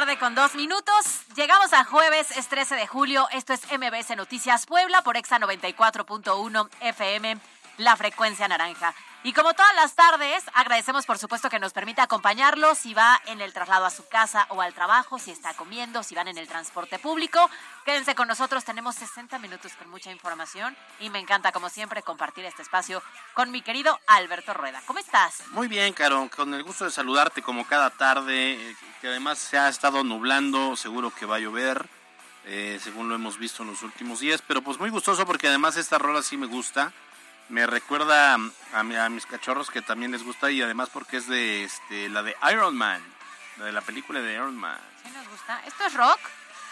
Tarde con dos minutos. Llegamos a jueves, es 13 de julio. Esto es MBS Noticias Puebla por Exa 94.1 FM, la frecuencia naranja. Y como todas las tardes, agradecemos por supuesto que nos permita acompañarlo si va en el traslado a su casa o al trabajo, si está comiendo, si van en el transporte público. Quédense con nosotros, tenemos 60 minutos con mucha información y me encanta como siempre compartir este espacio con mi querido Alberto Rueda. ¿Cómo estás? Muy bien, Caro, con el gusto de saludarte como cada tarde, eh, que además se ha estado nublando, seguro que va a llover, eh, según lo hemos visto en los últimos días, pero pues muy gustoso porque además esta rola sí me gusta, me recuerda a, mi- a mis cachorros que también les gusta y además porque es de este, la de Iron Man, la de la película de Iron Man. ¿Sí nos gusta? ¿Esto es rock?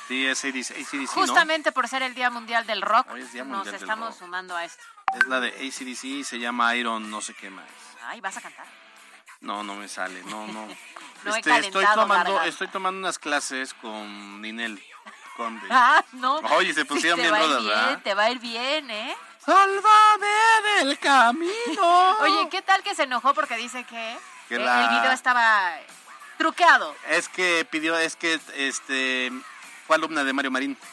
Sí, es ACDC, ACDC, ¿no? Justamente por ser el Día Mundial del Rock, Hoy es Día nos Mundial del estamos Rock. sumando a esto. Es la de ACDC y se llama Iron no sé qué más. Ay, ¿vas a cantar? No, no me sale, no, no. No he Este, estoy tomando, estoy tomando unas clases con Ninel Conde. Ah, no. Oye, se pusieron bien ¿verdad? Te va a ir bien, ¿eh? ¡Sálvame del camino! Oye, ¿qué tal que se enojó porque dice que, Que eh, la- el video estaba truqueado? Es que pidió, es que este fue alumna de Mario Marín.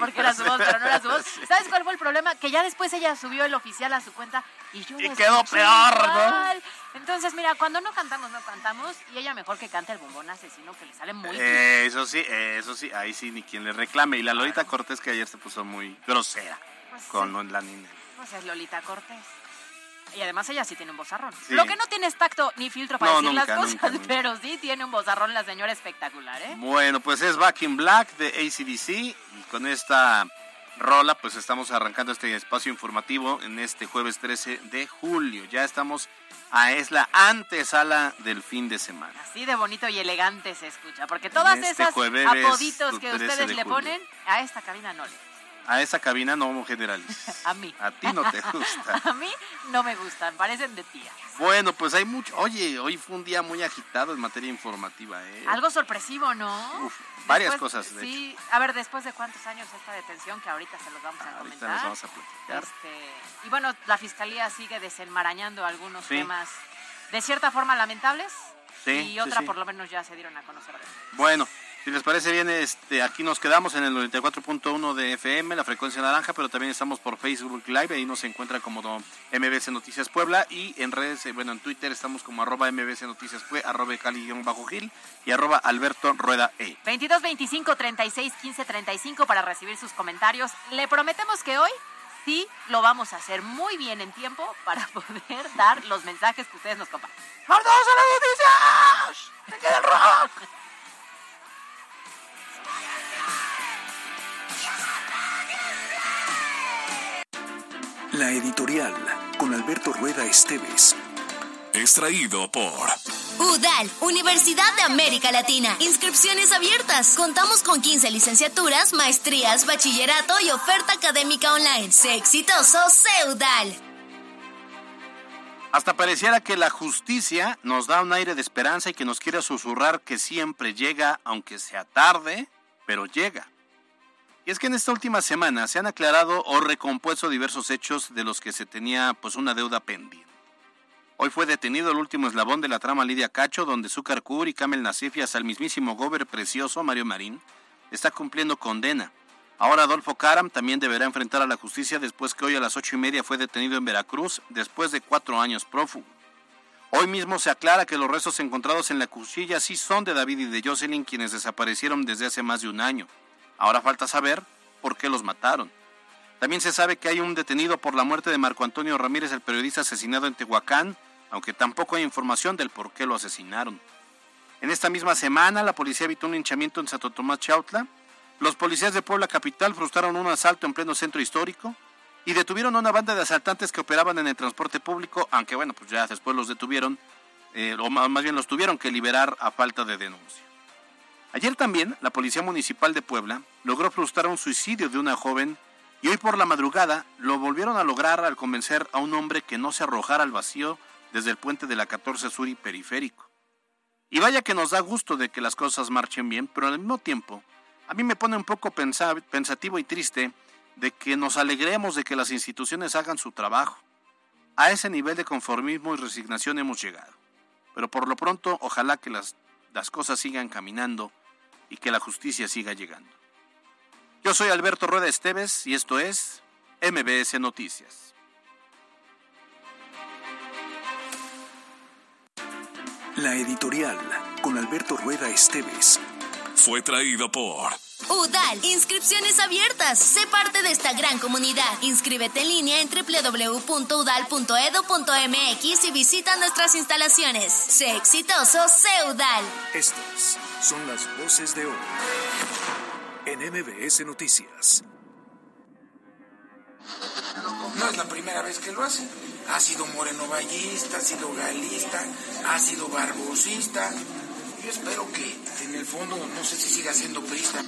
Porque era su voz, pero no era su voz. ¿Sabes cuál fue el problema? Que ya después ella subió el oficial a su cuenta y yo Y quedó peor, ¿no? igual. Entonces, mira, cuando no cantamos, no cantamos. Y ella mejor que cante el bombón asesino, que le sale muy bien. Eh, eso sí, eh, eso sí, ahí sí ni quien le reclame. Y la Lolita Cortés que ayer se puso muy grosera Pues con sí. la Ninel. Pues es Lolita Cortés. Y además ella sí tiene un vozarrón. Sí. Lo que no tiene es tacto ni filtro para No, decir nunca, las cosas, nunca, nunca. pero sí tiene un vozarrón la señora espectacular, ¿eh? Bueno, pues es Back in Black de ACDC y con esta rola pues estamos arrancando este espacio informativo en este jueves 13 de julio. Ya estamos a es la antesala del fin de semana. Así de bonito y elegante se escucha, porque todas este esas apoditos que 13 ustedes de le ponen, a esta cabina no le. A esa cabina no generalices. A mí. A ti no te gusta. A mí no me gustan, parecen de tía. Bueno, pues hay mucho. Oye, hoy fue un día muy agitado en materia informativa, ¿eh? Algo sorpresivo, ¿no? Uf, varias Después- cosas, de Sí, a ver, después de cuántos años esta detención, que ahorita se los vamos a Ahorita comentar. vamos a platicar. Este, y bueno, la fiscalía sigue desenmarañando algunos Sí. temas de cierta forma lamentables Sí, y otra sí. por lo menos ya se dieron a conocer. Bueno, si les parece bien, este, aquí nos quedamos en el 94.1 de FM, la frecuencia naranja, pero también estamos por Facebook Live, ahí nos encuentra como MBC Noticias Puebla y en redes, eh, bueno, en Twitter estamos como arroba MBC Noticias Puebla, arroba Cali-Gil y arroba Alberto Rueda E. 22 25 36 15 35 para recibir sus comentarios. Le prometemos que hoy sí lo vamos a hacer muy bien en tiempo para poder dar los mensajes que ustedes nos comparten. ¡Vamos a las noticias! ¡Me queda el rock! La editorial con Alberto Rueda Esteves. Extraído por UDAL, Universidad de América Latina. Inscripciones abiertas. Contamos con 15 licenciaturas, maestrías, bachillerato y oferta académica online. Sé exitoso, sé UDAL. Hasta pareciera que la justicia nos da un aire de esperanza y que nos quiere susurrar que siempre llega, aunque sea tarde, pero llega. Y es que en esta última semana se han aclarado o recompuesto diversos hechos de los que se tenía pues una deuda pendiente. Hoy fue detenido el último eslabón de la trama Lidia Cacho, donde Zúcar Kur y Kamel Nasif y hasta el mismísimo Gober precioso Mario Marín está cumpliendo condena. Ahora Adolfo Karam también deberá enfrentar a la justicia después que hoy a las ocho y media fue detenido en Veracruz después de cuatro años prófugo. Hoy mismo se aclara que los restos encontrados en la cuchilla sí son de David y de Jocelyn, quienes desaparecieron desde hace más de un año. Ahora falta saber por qué los mataron. También se sabe que hay un detenido por la muerte de Marco Antonio Ramírez, el periodista asesinado en Tehuacán, aunque tampoco hay información del por qué lo asesinaron. En esta misma semana, la policía evitó un hinchamiento en Santo Tomás Chautla. Los policías de Puebla Capital frustraron un asalto en pleno centro histórico y detuvieron a una banda de asaltantes que operaban en el transporte público, aunque bueno, pues ya después los detuvieron, eh, o más bien los tuvieron que liberar a falta de denuncia. Ayer también la Policía Municipal de Puebla logró frustrar un suicidio de una joven y hoy por la madrugada lo volvieron a lograr al convencer a un hombre que no se arrojara al vacío desde el puente de la 14 Sur y Periférico. Y vaya que nos da gusto de que las cosas marchen bien, pero al mismo tiempo a mí me pone un poco pensativo y triste de que nos alegremos de que las instituciones hagan su trabajo. A ese nivel de conformismo y resignación hemos llegado. Pero por lo pronto, ojalá que las, las cosas sigan caminando y que la justicia siga llegando. Yo soy Alberto Rueda Esteves y esto es MBS Noticias. La editorial con Alberto Rueda Esteves fue traído por UDAL, inscripciones abiertas. Sé parte de esta gran comunidad. Inscríbete en línea en www.udal.edu.mx y visita nuestras instalaciones. Sé exitoso, sé UDAL. Estas son las voces de hoy en MBS Noticias. No es la primera vez que lo hace. Ha sido morenovallista, ha sido galista, ha sido barbosista yo espero que en el fondo no sé si siga siendo prista.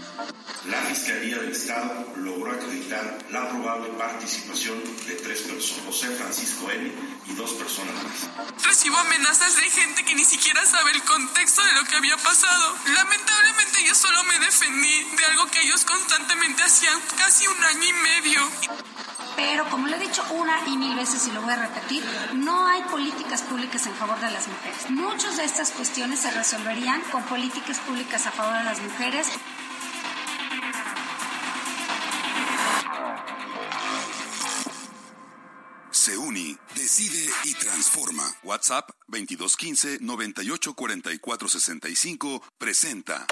La Fiscalía del Estado logró acreditar la probable participación de tres personas, José Francisco N. y dos personas más. Recibo amenazas de gente que ni siquiera sabe el contexto de lo que había pasado. Lamentablemente yo solo me defendí de algo que ellos constantemente hacían casi un año y medio. Pero como lo he dicho una y mil veces y lo voy a repetir, no hay políticas públicas en favor de las mujeres. Muchas de estas cuestiones se resolverían con políticas públicas a favor de las mujeres. Se decide y transforma. WhatsApp 2215 984465 presenta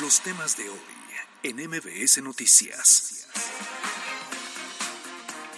los temas de hoy en MBS Noticias.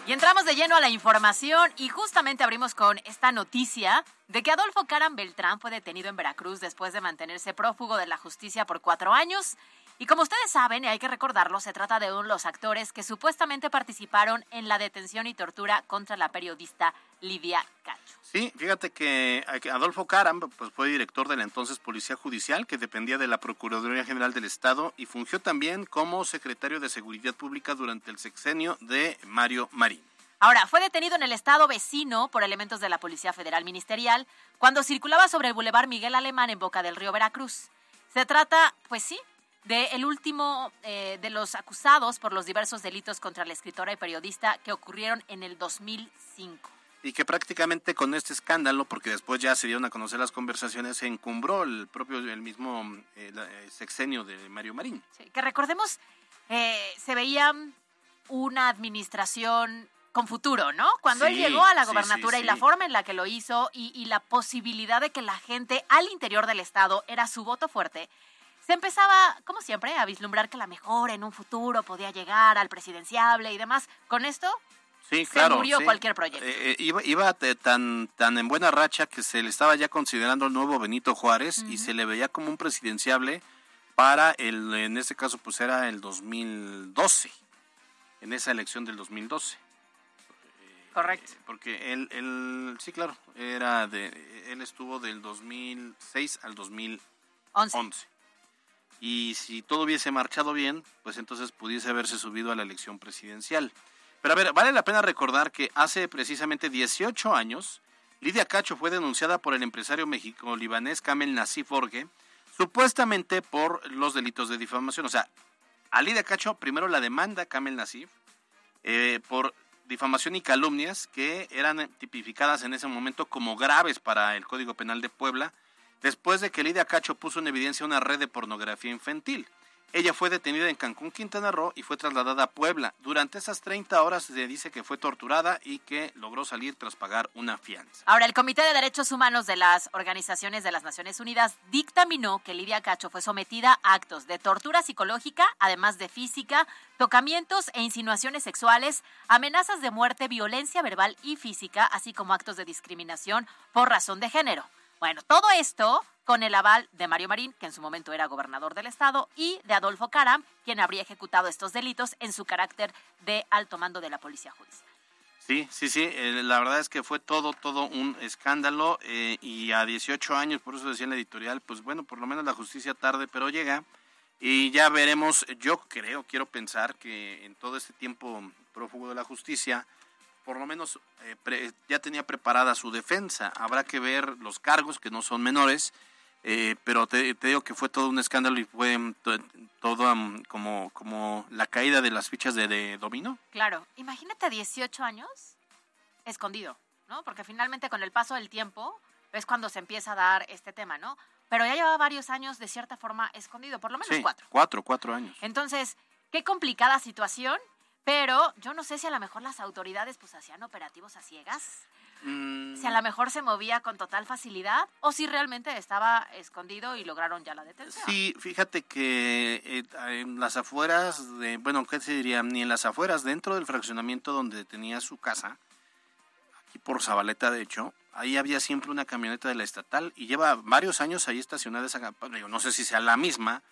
Y entramos de lleno a la información y justamente abrimos con esta noticia de que Adolfo Caran Beltrán fue detenido en Veracruz después de mantenerse prófugo de la justicia por cuatro años. Y como ustedes saben, y hay que recordarlo, se trata de uno de los actores que supuestamente participaron en la detención y tortura contra la periodista Lidia Cacho. Sí, fíjate que Adolfo Caram pues, fue director de la entonces Policía Judicial, que dependía de la Procuraduría General del Estado, y fungió también como secretario de Seguridad Pública durante el sexenio de Mario Marín. Ahora, fue detenido en el estado vecino por elementos de la Policía Federal Ministerial cuando circulaba sobre el Boulevard Miguel Alemán en Boca del Río Veracruz. Se trata, pues sí, de el último eh, de los acusados por los diversos delitos contra la escritora y periodista que ocurrieron en el 2005 y que prácticamente con este escándalo, porque después ya se dieron a conocer las conversaciones, se encumbró el propio, el mismo eh, eh, sexenio de Mario Marín. que recordemos, eh, se veía una administración con futuro, ¿no? Cuando él llegó a la gobernatura y la forma en la que lo hizo y, y la posibilidad de que la gente al interior del Estado era su voto fuerte, se empezaba, como siempre, a vislumbrar que la mejor en un futuro podía llegar al presidenciable y demás. Con esto Sí, claro. Se murió cualquier proyecto. Eh, eh, iba, iba tan, tan en buena racha que se le estaba ya considerando el nuevo Benito Juárez y se le veía como un presidenciable para el, en este caso, pues era el 2012, en esa elección del 2012. Correcto. Eh, porque él, él, sí, claro, era de, él estuvo del 2006 al 2011. Y si todo hubiese marchado bien, pues entonces pudiese haberse subido a la elección presidencial. Pero a ver, vale la pena recordar que hace precisamente 18 años, Lidia Cacho fue denunciada por el empresario mexico-libanés Kamel Nassif Borge, supuestamente por los delitos de difamación. O sea, a Lidia Cacho primero la demanda Kamel Nassif eh, por difamación y calumnias que eran tipificadas en ese momento como graves para el Código Penal de Puebla, después de que Lidia Cacho puso en evidencia una red de pornografía infantil. Ella fue detenida en Cancún, Quintana Roo y fue trasladada a Puebla. Durante esas 30 horas se dice que fue torturada y que logró salir tras pagar una fianza. Ahora, el Comité de Derechos Humanos de las Organizaciones de las Naciones Unidas dictaminó que Lidia Cacho fue sometida a actos de tortura psicológica, además de física, tocamientos e insinuaciones sexuales, amenazas de muerte, violencia verbal y física, así como actos de discriminación por razón de género. Bueno, todo esto con el aval de Mario Marín, que en su momento era gobernador del estado, y de Adolfo Caram, quien habría ejecutado estos delitos en su carácter de alto mando de la Policía Judicial. Sí, sí, sí, eh, la verdad es que fue todo, todo un escándalo eh, y a 18 años, por eso decía en la editorial, pues bueno, por lo menos la justicia tarde, pero llega y ya veremos, yo creo, quiero pensar que en todo este tiempo prófugo de la justicia, por lo menos eh, ya tenía preparada su defensa. Habrá que ver los cargos, que no son menores, eh, pero te, digo que fue todo un escándalo y fue mm, todo mm, como, como la caída de las fichas de, de dominó. Claro, imagínate 18 años escondido, ¿no? Porque finalmente con el paso del tiempo es cuando se empieza a dar este tema, ¿no? Pero ya lleva varios años de cierta forma escondido, por lo menos cuatro. Cuatro, cuatro años. Entonces, qué complicada situación pero yo no sé si a lo mejor las autoridades pues hacían operativos a ciegas. Si a lo mejor se movía con total facilidad o si realmente estaba escondido y lograron ya la detención. Sí, fíjate que eh, en las afueras, de, bueno, ¿qué se diría? Ni en las afueras, dentro del fraccionamiento donde tenía su casa, aquí por Zabaleta de hecho, ahí había siempre una camioneta de la estatal y lleva varios años ahí estacionada esa, no sé si sea la misma,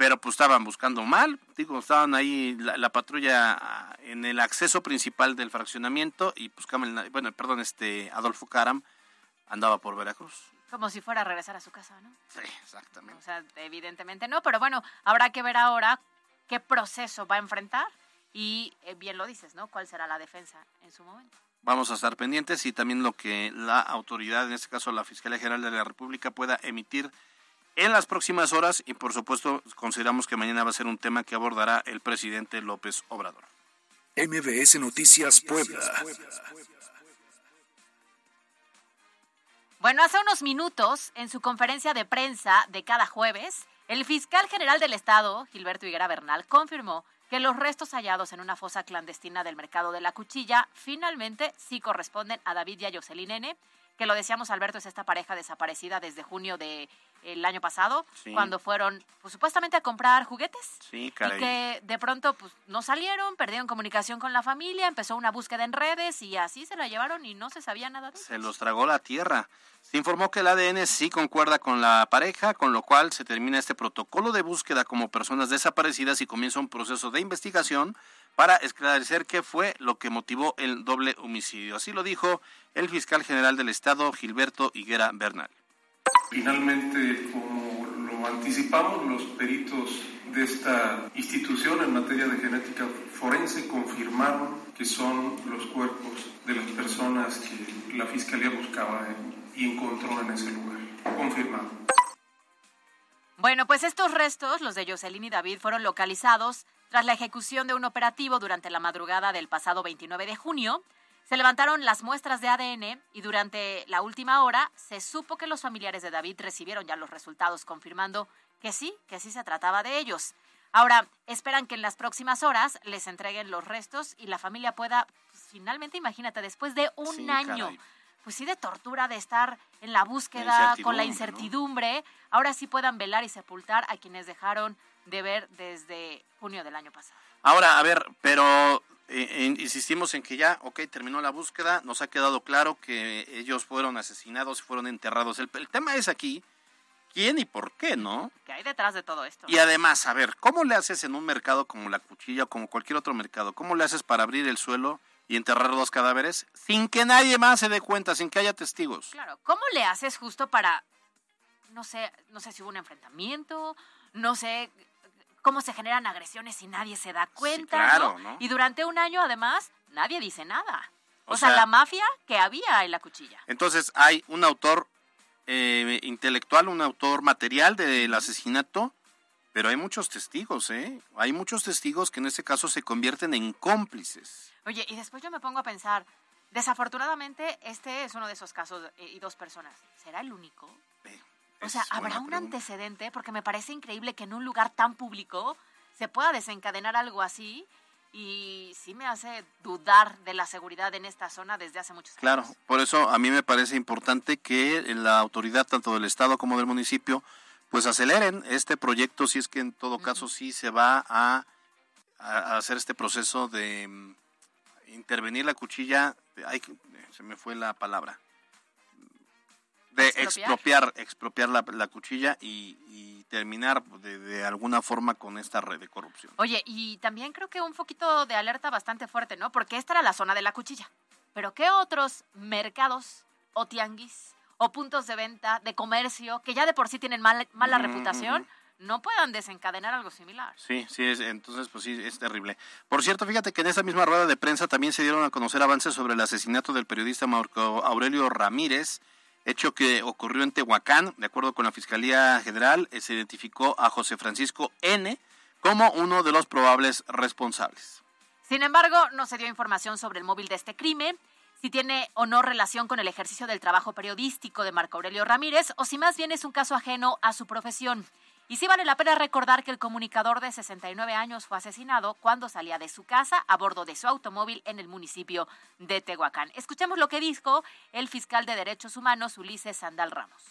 pero pues estaban buscando mal, digo, estaban ahí la, patrulla ah, en el acceso principal del fraccionamiento y pues bueno, perdón, este Adolfo Caram andaba por Veracruz. Como si fuera a regresar a su casa, ¿no? Sí, exactamente. O sea, evidentemente no, pero bueno, habrá que ver ahora qué proceso va a enfrentar y eh, bien lo dices, ¿no? ¿Cuál será la defensa en su momento? Vamos a estar pendientes y también lo que la autoridad, en este caso la Fiscalía General de la República, pueda emitir en las próximas horas y por supuesto consideramos que mañana va a ser un tema que abordará el presidente López Obrador. MBS Noticias Puebla. Bueno, hace unos minutos, en su conferencia de prensa de cada jueves, el fiscal general del Estado, Gilberto Higuera Bernal, confirmó que los restos hallados en una fosa clandestina del mercado de la cuchilla finalmente sí corresponden a David y a Jocelyn N., que lo decíamos Alberto, es esta pareja desaparecida desde junio de el año pasado, cuando fueron pues, supuestamente a comprar juguetes. Sí, caray. Y que de pronto pues no salieron, perdieron comunicación con la familia, empezó una búsqueda en redes y así se la llevaron y no se sabía nada de Se los tragó la tierra. Se informó que el ADN sí concuerda con la pareja, con lo cual se termina este protocolo de búsqueda como personas desaparecidas y comienza un proceso de investigación para esclarecer qué fue lo que motivó el doble homicidio. Así lo dijo el fiscal general del Estado, Gilberto Higuera Bernal. Finalmente, como lo anticipamos, los peritos de esta institución en materia de genética forense confirmaron que son los cuerpos de las personas que la Fiscalía buscaba y encontró en ese lugar. Confirmado. Bueno, pues estos restos, los de Jocelyn y David, fueron localizados tras la ejecución de un operativo durante la madrugada del pasado 29 de junio se levantaron las muestras de ADN y durante la última hora se supo que los familiares de David recibieron ya los resultados confirmando que sí, que sí se trataba de ellos. Ahora, esperan que en las próximas horas les entreguen los restos y la familia pueda, pues, finalmente, imagínate, después de un año, pues sí, de tortura, de estar en la búsqueda, con la incertidumbre, ahora sí puedan velar y sepultar a quienes dejaron de ver desde junio del año pasado. Ahora, a ver, pero eh, insistimos en que ya, ok, terminó la búsqueda, nos ha quedado claro que ellos fueron asesinados y fueron enterrados. El, tema es aquí, ¿quién y por qué, no? ¿Qué hay detrás de todo esto? Y además, a ver, ¿cómo le haces en un mercado como la cuchilla o como cualquier otro mercado? ¿Cómo le haces para abrir el suelo y enterrar los cadáveres sin que nadie más se dé cuenta, sin que haya testigos? Claro, ¿cómo le haces justo para, no sé, no sé si hubo un enfrentamiento, no sé cómo se generan agresiones y nadie se da cuenta. Y durante un año, además, nadie dice nada. O, sea, la mafia que había en la cuchilla. Entonces hay un autor eh, intelectual, un autor material del asesinato, pero hay muchos testigos, ¿eh? Hay muchos testigos que en este caso se convierten en cómplices. Oye, y después yo me pongo a pensar, desafortunadamente este es uno de esos casos eh, y dos personas. ¿Será el único? O sea, ¿habrá un antecedente? Porque me parece increíble que en un lugar tan público se pueda desencadenar algo así y sí me hace dudar de la seguridad en esta zona desde hace muchos años. Claro, por eso a mí me parece importante que la autoridad tanto del Estado como del municipio pues aceleren este proyecto si es que en todo caso sí se va a, hacer este proceso de mm, intervenir la cuchilla, ay, se me fue la palabra, de expropiar, expropiar la, la cuchilla y, terminar de, de, alguna forma con esta red de corrupción. Oye, y también creo que un poquito de alerta bastante fuerte, ¿no? Porque esta era la zona de la cuchilla. Pero ¿qué otros mercados o tianguis o puntos de venta, de comercio, que ya de por sí tienen mala reputación? no puedan desencadenar algo similar. Sí, sí, es, entonces pues sí, es terrible. Por cierto, fíjate que en esa misma rueda de prensa también se dieron a conocer avances sobre el asesinato del periodista Marco Aurelio Ramírez, hecho que ocurrió en Tehuacán, de acuerdo con la Fiscalía General, eh, se identificó a José Francisco N como uno de los probables responsables. Sin embargo, no se dio información sobre el móvil de este crimen, si tiene o no relación con el ejercicio del trabajo periodístico de Marco Aurelio Ramírez o si más bien es un caso ajeno a su profesión. Y sí vale la pena recordar que el comunicador de 69 años fue asesinado cuando salía de su casa a bordo de su automóvil en el municipio de Tehuacán. Escuchemos lo que dijo el fiscal de Derechos Humanos, Ulises Sandal Ramos.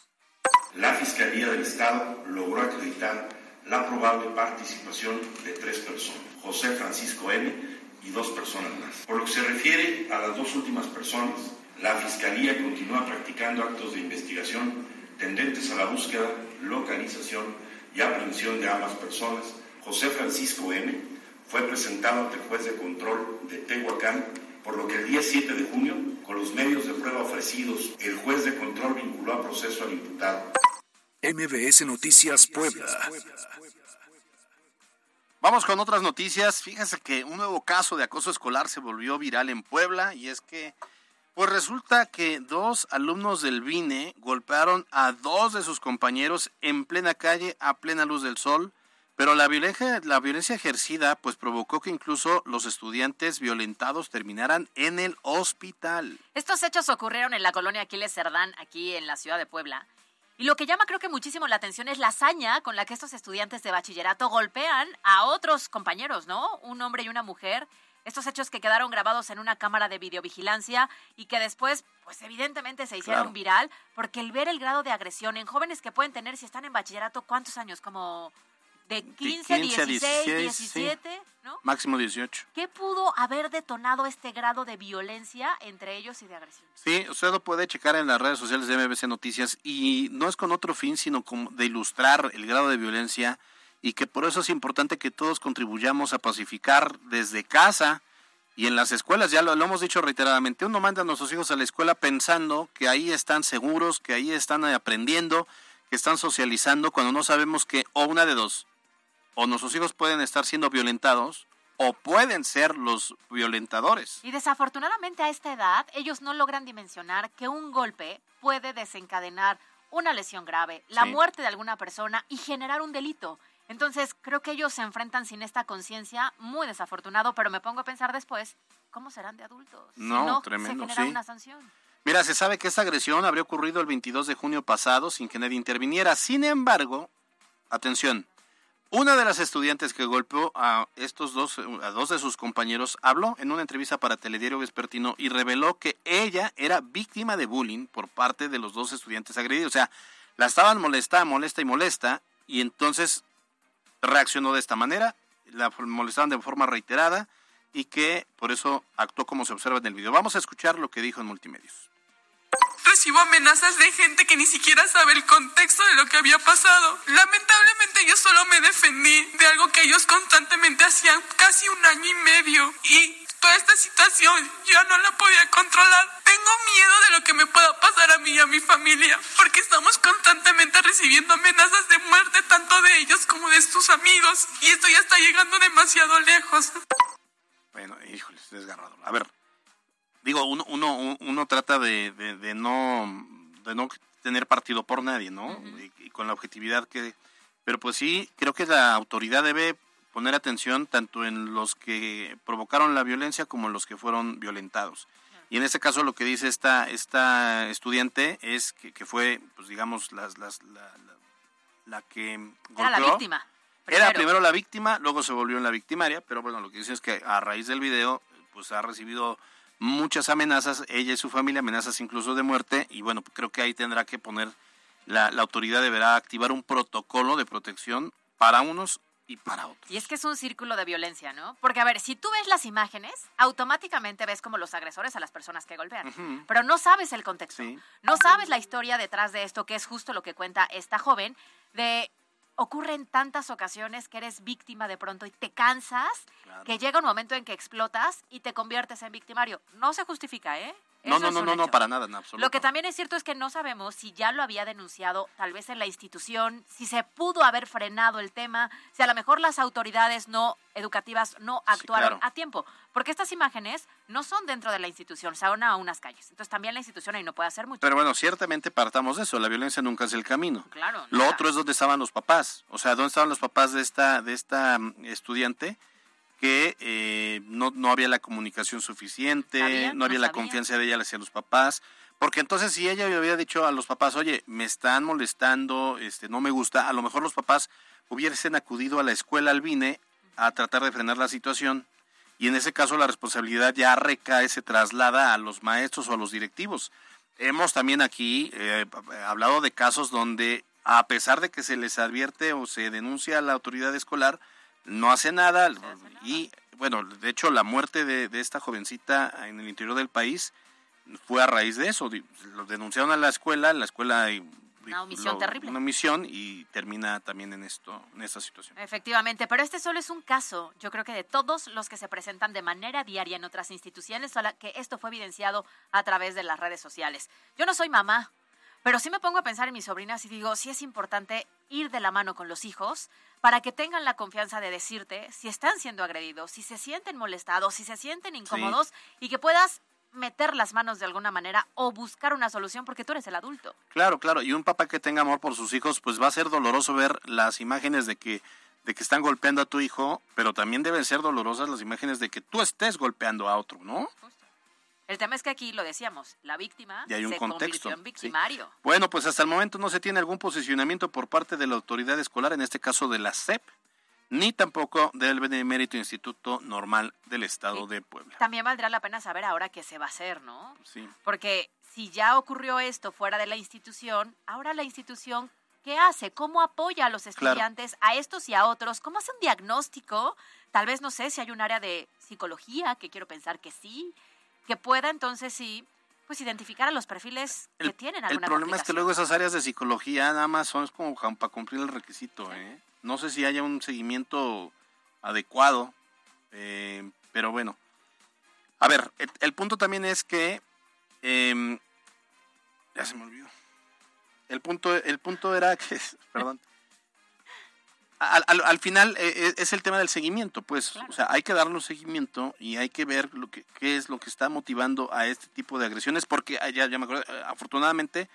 La Fiscalía del Estado logró acreditar la probable participación de tres personas, José Francisco M. y dos personas más. Por lo que se refiere a las dos últimas personas, la Fiscalía continúa practicando actos de investigación tendentes a la búsqueda, localización y aprehensión de ambas personas, José Francisco M., fue presentado ante el juez de control de Tehuacán, por lo que el día 7 de junio, con los medios de prueba ofrecidos, el juez de control vinculó a proceso al imputado. MBS Noticias Puebla. Vamos con otras noticias. Fíjense que un nuevo caso de acoso escolar se volvió viral en Puebla y es que pues resulta que dos alumnos del VINE golpearon a dos de sus compañeros en plena calle a plena luz del sol, pero la violencia, la violencia ejercida pues provocó que incluso los estudiantes violentados terminaran en el hospital. Estos hechos ocurrieron en la colonia Aquiles Cerdán, aquí en la ciudad de Puebla. Y lo que llama creo que muchísimo la atención es la hazaña con la que estos estudiantes de bachillerato golpean a otros compañeros, ¿no? Un hombre y una mujer estos hechos que quedaron grabados en una cámara de videovigilancia y que después, pues evidentemente se hicieron viral, porque el ver el grado de agresión en jóvenes que pueden tener, si están en bachillerato, ¿cuántos años? Como de 15, 16, 17, ¿no? Máximo 18. ¿Qué pudo haber detonado este grado de violencia entre ellos y de agresión? Sí, usted lo puede checar en las redes sociales de MBC Noticias y no es con otro fin, sino como de ilustrar el grado de violencia y que por eso es importante que todos contribuyamos a pacificar desde casa y en las escuelas, ya lo, hemos dicho reiteradamente, uno manda a nuestros hijos a la escuela pensando que ahí están seguros, que ahí están aprendiendo, que están socializando, cuando no sabemos que o una de dos, o nuestros hijos pueden estar siendo violentados o pueden ser los violentadores. Y desafortunadamente a esta edad ellos no logran dimensionar que un golpe puede desencadenar una lesión grave, la muerte de alguna persona y generar un delito. Entonces, creo que ellos se enfrentan sin esta conciencia, muy desafortunado, pero me pongo a pensar después, ¿cómo serán de adultos? No, no tremendo, se genera una sanción. Mira, se sabe que esta agresión habría ocurrido el 22 de junio pasado sin que nadie interviniera. Sin embargo, atención, una de las estudiantes que golpeó a estos dos, a dos de sus compañeros, habló en una entrevista para Telediario Vespertino y reveló que ella era víctima de bullying por parte de los dos estudiantes agredidos. O sea, la estaban molesta, molesta y molesta, y entonces reaccionó de esta manera, la molestaban de forma reiterada y que por eso actuó como se observa en el video. Vamos a escuchar lo que dijo en Multimedios. Recibo amenazas de gente que ni siquiera sabe el contexto de lo que había pasado. Lamentablemente yo solo me defendí de algo que ellos constantemente hacían casi un año y medio. Y toda esta situación ya no la podía controlar. Tengo miedo de lo que me pueda pasar a mí y a mi familia, porque estamos constantemente recibiendo amenazas de muerte tanto de ellos como de sus amigos, y esto ya está llegando demasiado lejos. Bueno, híjole, es desgarrado. A ver, digo, uno, uno, uno trata de, de, no, de no tener partido por nadie, ¿no? y con la objetividad que... Pero pues sí, creo que la autoridad debe poner atención tanto en los que provocaron la violencia como en los que fueron violentados. Y en este caso lo que dice esta, esta estudiante es que, que fue, pues digamos, las, las, la, la, la que golpeó. Era la víctima. Era primero la víctima, luego se volvió en la victimaria, pero bueno, lo que dice es que a raíz del video, pues ha recibido muchas amenazas, ella y su familia, amenazas incluso de muerte, y bueno, creo que ahí tendrá que poner, la, la autoridad deberá activar un protocolo de protección para unos y para otros. Y es que es un círculo de violencia, ¿no? Porque, a ver, si tú ves las imágenes, automáticamente ves como los agresores a las personas que golpean. Pero no sabes el contexto. Sí. No sabes la historia detrás de esto, que es justo lo que cuenta esta joven, de ocurre en tantas ocasiones que eres víctima de pronto y te cansas, Claro. que llega un momento en que explotas y te conviertes en victimario. No se justifica, ¿eh? No, Eso no, no, no, no, para nada, en absoluto. Lo que también es cierto es que no sabemos si ya lo había denunciado, tal vez en la institución, si se pudo haber frenado el tema, si a lo mejor las autoridades no educativas no actuaron claro. a tiempo, porque estas imágenes no son dentro de la institución, son a unas calles. Entonces también la institución ahí no puede hacer mucho. Pero bueno, ciertamente partamos de eso, la violencia nunca es el camino. claro. Lo otro es dónde estaban los papás, o sea, dónde estaban los papás de esta, de esta mm, estudiante que eh, no, no había la comunicación suficiente, no había No la confianza de ella hacia los papás, porque entonces si ella le había dicho a los papás, oye, me están molestando, este, no me gusta, a lo mejor los papás hubiesen acudido a la escuela Albine a tratar de frenar la situación y en ese caso la responsabilidad ya recae, se traslada a los maestros o a los directivos. Hemos también aquí eh, hablado de casos donde a pesar de que se les advierte o se denuncia a la autoridad escolar, no hace nada y bueno, de hecho la muerte de, de esta jovencita en el interior del país fue a raíz de eso. Lo denunciaron a la escuela, la escuela Una omisión lo- terrible. Una omisión y termina también en esto, en esta situación. Efectivamente, pero este solo es un caso, yo creo que de todos los que se presentan de manera diaria en otras instituciones, que esto fue evidenciado a través de las redes sociales. Yo no soy mamá, pero sí me pongo a pensar en mis sobrinas y digo, sí es importante ir de la mano con los hijos para que tengan la confianza de decirte si están siendo agredidos, si se sienten molestados, si se sienten incómodos y que puedas meter las manos de alguna manera o buscar una solución porque tú eres el adulto. Claro, claro. Y un papá que tenga amor por sus hijos, pues va a ser doloroso ver las imágenes de que de que están golpeando a tu hijo, pero también deben ser dolorosas las imágenes de que tú estés golpeando a otro, ¿no? El tema es que aquí lo decíamos, la víctima Y hay un se contexto, convirtió en sí. victimario. Bueno, pues hasta el momento no se tiene algún posicionamiento por parte de la autoridad escolar, en este caso de la SEP, ni tampoco del Benemérito Instituto Normal del Estado de Puebla. También valdrá la pena saber ahora qué se va a hacer, ¿no? Sí. Porque si ya ocurrió esto fuera de la institución, ahora la institución, ¿qué hace? ¿Cómo apoya a los Claro. estudiantes, a estos y a otros? ¿Cómo hace un diagnóstico? Tal vez, no sé, si hay un área de psicología, que quiero pensar que sí, que pueda entonces sí, pues identificar a los perfiles que tienen El alguna problema es que luego esas áreas de psicología nada más son como para cumplir el requisito, ¿eh? No sé si haya un seguimiento adecuado, eh, pero bueno. A ver, el, el punto también es que... em, ya se me olvidó. El punto, el punto era que... Perdón. Al, al- al final eh, eh, es el tema del seguimiento, pues, o sea, hay que darle un seguimiento y hay que ver lo que, qué es lo que está motivando a este tipo de agresiones, porque ya, ya me acuerdo, eh, afortunadamente,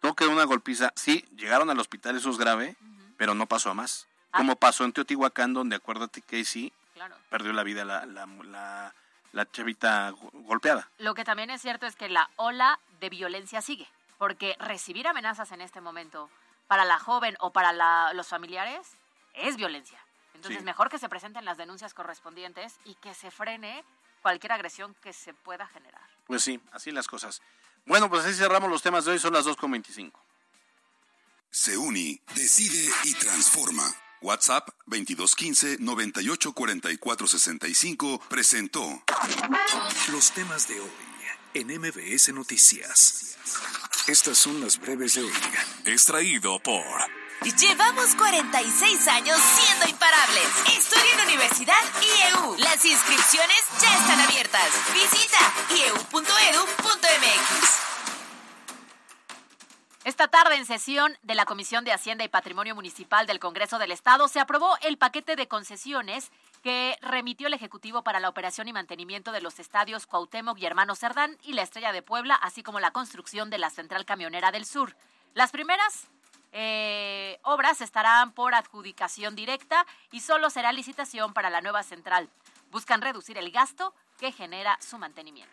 todo quedó una golpiza. Sí, llegaron al hospital, eso es grave, pero no pasó a más. Ah. Como pasó en Teotihuacán, donde acuérdate que sí, Claro. perdió la vida la, la, la, la chavita go- golpeada. Lo que también es cierto es que la ola de violencia sigue, porque recibir amenazas en este momento para la joven o para la- los familiares es violencia. Entonces, Sí. mejor que se presenten las denuncias correspondientes y que se frene cualquier agresión que se pueda generar. Pues sí, así las cosas. Bueno, pues así cerramos los temas de hoy, son las 2.25. Se uni, decide y transforma. WhatsApp 2215 984465 presentó Los temas de hoy en MBS Noticias. Estas son las breves de hoy. Extraído por Llevamos 46 años siendo imparables. Estudia en Universidad IEU. Las inscripciones ya están abiertas. Visita ieu.edu.mx. Esta tarde, en sesión de la Comisión de Hacienda y Patrimonio Municipal del Congreso del Estado, se aprobó el paquete de concesiones que remitió el Ejecutivo para la operación y mantenimiento de los estadios Cuauhtémoc y Hermano Cerdán y la Estrella de Puebla, así como la construcción de la Central Camionera del Sur. Las primeras eh, obras estarán por adjudicación directa y solo será licitación para la nueva central. Buscan reducir el gasto que genera su mantenimiento.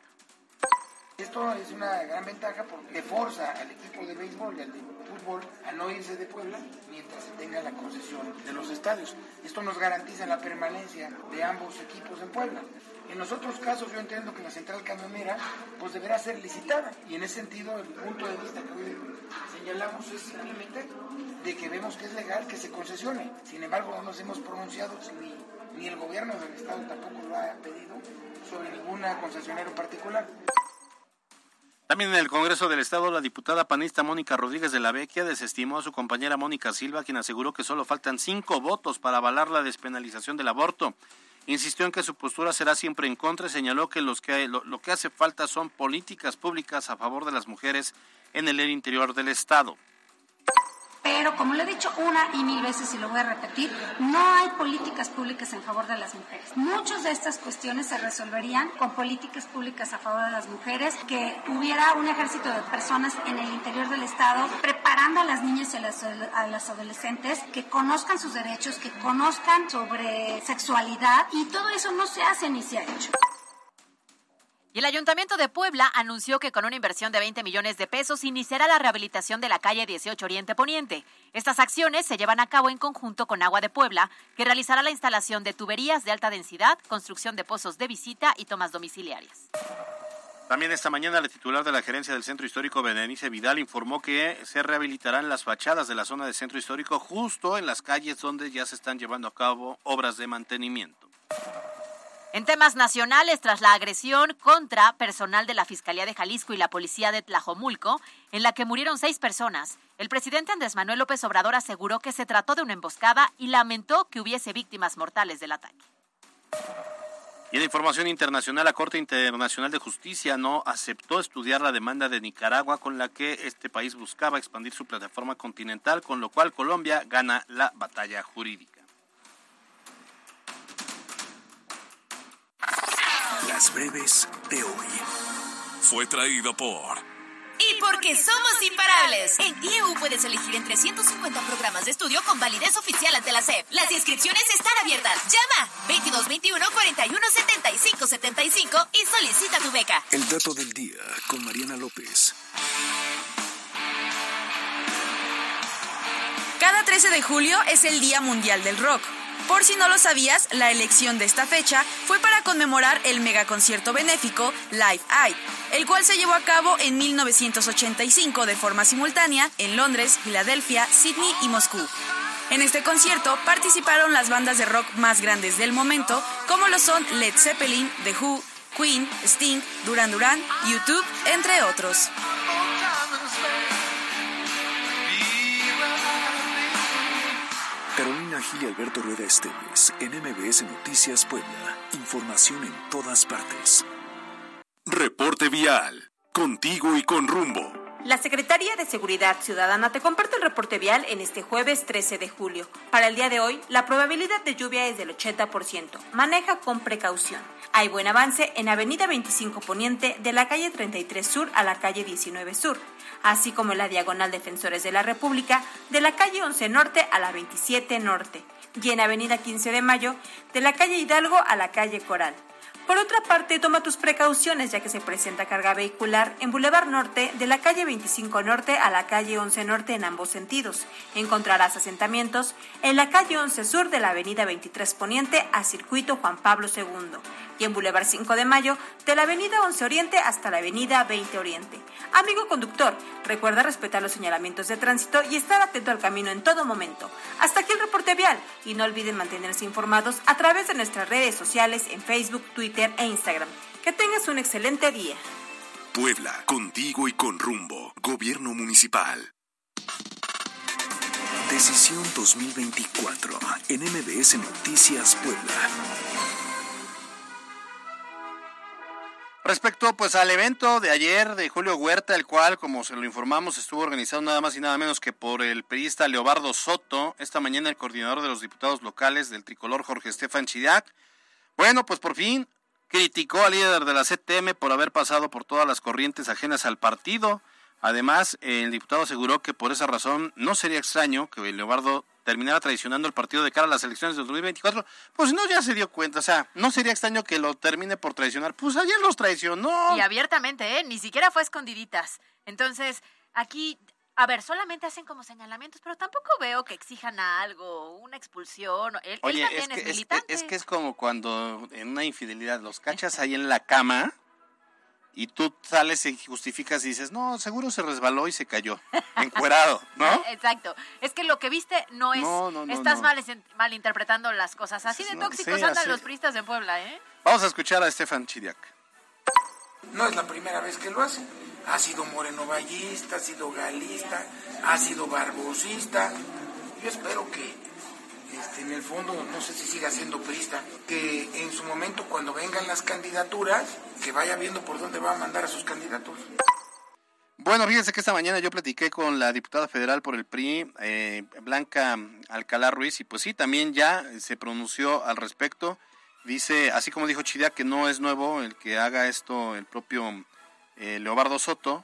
Esto es una gran ventaja porque forza al equipo de béisbol y al de fútbol a no irse de Puebla mientras se tenga la concesión de los estadios. Esto nos garantiza la permanencia de ambos equipos en Puebla. En los otros casos yo entiendo que la central camionera pues deberá ser licitada y en ese sentido el punto de vista que hoy señalamos es simplemente de que vemos que es legal que se concesione. Sin embargo no nos hemos pronunciado ni, ni el gobierno del estado tampoco lo ha pedido sobre ninguna concesionera en particular. También en el Congreso del Estado, la diputada panista Mónica Rodríguez de la Vecchia desestimó a su compañera Mónica Silva, quien aseguró que solo faltan cinco votos para avalar la despenalización del aborto. Insistió en que su postura será siempre en contra y señaló que, lo que hace falta son políticas públicas a favor de las mujeres en el interior del Estado. Pero como lo he dicho una y mil veces y lo voy a repetir, no hay políticas públicas en favor de las mujeres. Muchas de estas cuestiones se resolverían con políticas públicas a favor de las mujeres, que hubiera un ejército de personas en el interior del Estado preparando a las niñas y a las, a las adolescentes que conozcan sus derechos, que conozcan sobre sexualidad y todo eso no se hace ni se ha hecho. Y el Ayuntamiento de Puebla anunció que con una inversión de 20 millones de pesos iniciará la rehabilitación de la calle 18 Oriente Poniente. Estas acciones se llevan a cabo en conjunto con Agua de Puebla, que realizará la instalación de tuberías de alta densidad, construcción de pozos de visita y tomas domiciliarias. También esta mañana la titular de la gerencia del Centro Histórico, Berenice Vidal, informó que se rehabilitarán las fachadas de la zona del Centro Histórico justo en las calles donde ya se están llevando a cabo obras de mantenimiento. En temas nacionales, tras la agresión contra personal de la Fiscalía de Jalisco y la Policía de Tlajomulco, en la que murieron seis personas, el presidente Andrés Manuel López Obrador aseguró que se trató de una emboscada y lamentó que hubiese víctimas mortales del ataque. Y en información internacional, la Corte Internacional de Justicia no aceptó estudiar la demanda de Nicaragua con la que este país buscaba expandir su plataforma continental, con lo cual Colombia gana la batalla jurídica. Las breves de hoy. Fue traído por... Y porque somos imparables. En IEU puedes elegir entre 150 programas de estudio con validez oficial ante la SEP. Las inscripciones están abiertas. Llama 2221 41 75 75 y solicita tu beca. El dato del día con Mariana López. Cada 13 de julio es el Día Mundial del Rock. Por si no lo sabías, la elección de esta fecha fue para conmemorar el megaconcierto benéfico Live Aid, el cual se llevó a cabo en 1985 de forma simultánea en Londres, Filadelfia, Sydney y Moscú. En este concierto participaron las bandas de rock más grandes del momento, como lo son Led Zeppelin, The Who, Queen, Sting, Duran Duran, YouTube, entre otros. Gil y Alberto Rueda Esteves, en MBS Noticias Puebla. Información en todas partes. Reporte vial. Contigo y con rumbo. La Secretaría de Seguridad Ciudadana te comparte el reporte vial en este jueves 13 de julio. Para el día de hoy, la probabilidad de lluvia es del 80%. Maneja con precaución. Hay buen avance en Avenida 25 Poniente de la calle 33 Sur a la calle 19 Sur, así como en la diagonal Defensores de la República de la calle 11 Norte a la 27 Norte y en Avenida 15 de Mayo de la calle Hidalgo a la calle Coral. Por otra parte, toma tus precauciones ya que se presenta carga vehicular en Boulevard Norte de la calle 25 Norte a la calle 11 Norte en ambos sentidos. Encontrarás asentamientos en la calle 11 Sur de la avenida 23 Poniente a Circuito Juan Pablo II y en Boulevard 5 de Mayo de la avenida 11 Oriente hasta la avenida 20 Oriente. Amigo conductor, recuerda respetar los señalamientos de tránsito y estar atento al camino en todo momento. Hasta aquí el reporte vial y no olviden mantenerse informados a través de nuestras redes sociales en Facebook, Twitter e Instagram. Que tengas un excelente día. Puebla, contigo y con rumbo. Gobierno Municipal. Decisión 2024 en MBS Noticias Puebla. Respecto pues al evento de ayer de Julio Huerta, el cual, como se lo informamos, estuvo organizado nada más y nada menos que por el periodista Leobardo Soto, esta mañana el coordinador de los diputados locales del tricolor Jorge Estefan Chidac. Bueno, pues por fin criticó al líder de la CTM por haber pasado por todas las corrientes ajenas al partido. Además, el diputado aseguró que por esa razón no sería extraño que Leobardo terminara traicionando el partido de cara a las elecciones del 2024, pues no, ya se dio cuenta. O sea, no sería extraño que lo termine por traicionar. Pues ayer los traicionó. Y abiertamente, ¿eh? Ni siquiera fue escondiditas. Entonces, aquí, a ver, solamente hacen como señalamientos, pero tampoco veo que exijan algo, una expulsión. Él, él Oye, es también es, que es, militante. es que es como cuando en una infidelidad los cachas ahí en la cama y tú sales y justificas y dices, no, seguro se resbaló y se cayó, encuerado, ¿no? Exacto. Es que lo que viste no es. No, no, no, estás no. Mal, malinterpretando las cosas. Así de No, tóxicos sí, andan así- los priistas en Puebla, ¿eh? Vamos a escuchar a Estefan Chiriac. No es la primera vez que lo hace. Ha sido morenovallista, ha sido galista, ha sido barbosista. Yo espero que este, en el fondo, no sé si siga siendo priista, que en su momento cuando vengan las candidaturas, que vaya viendo por dónde va a mandar a sus candidatos. Bueno, fíjense que esta mañana yo platiqué con la diputada federal por el PRI, eh, Blanca Alcalá Ruiz, y pues sí, también ya se pronunció al respecto. Dice, así como dijo Chiriac, que no es nuevo el que haga esto el propio eh, Leobardo Soto.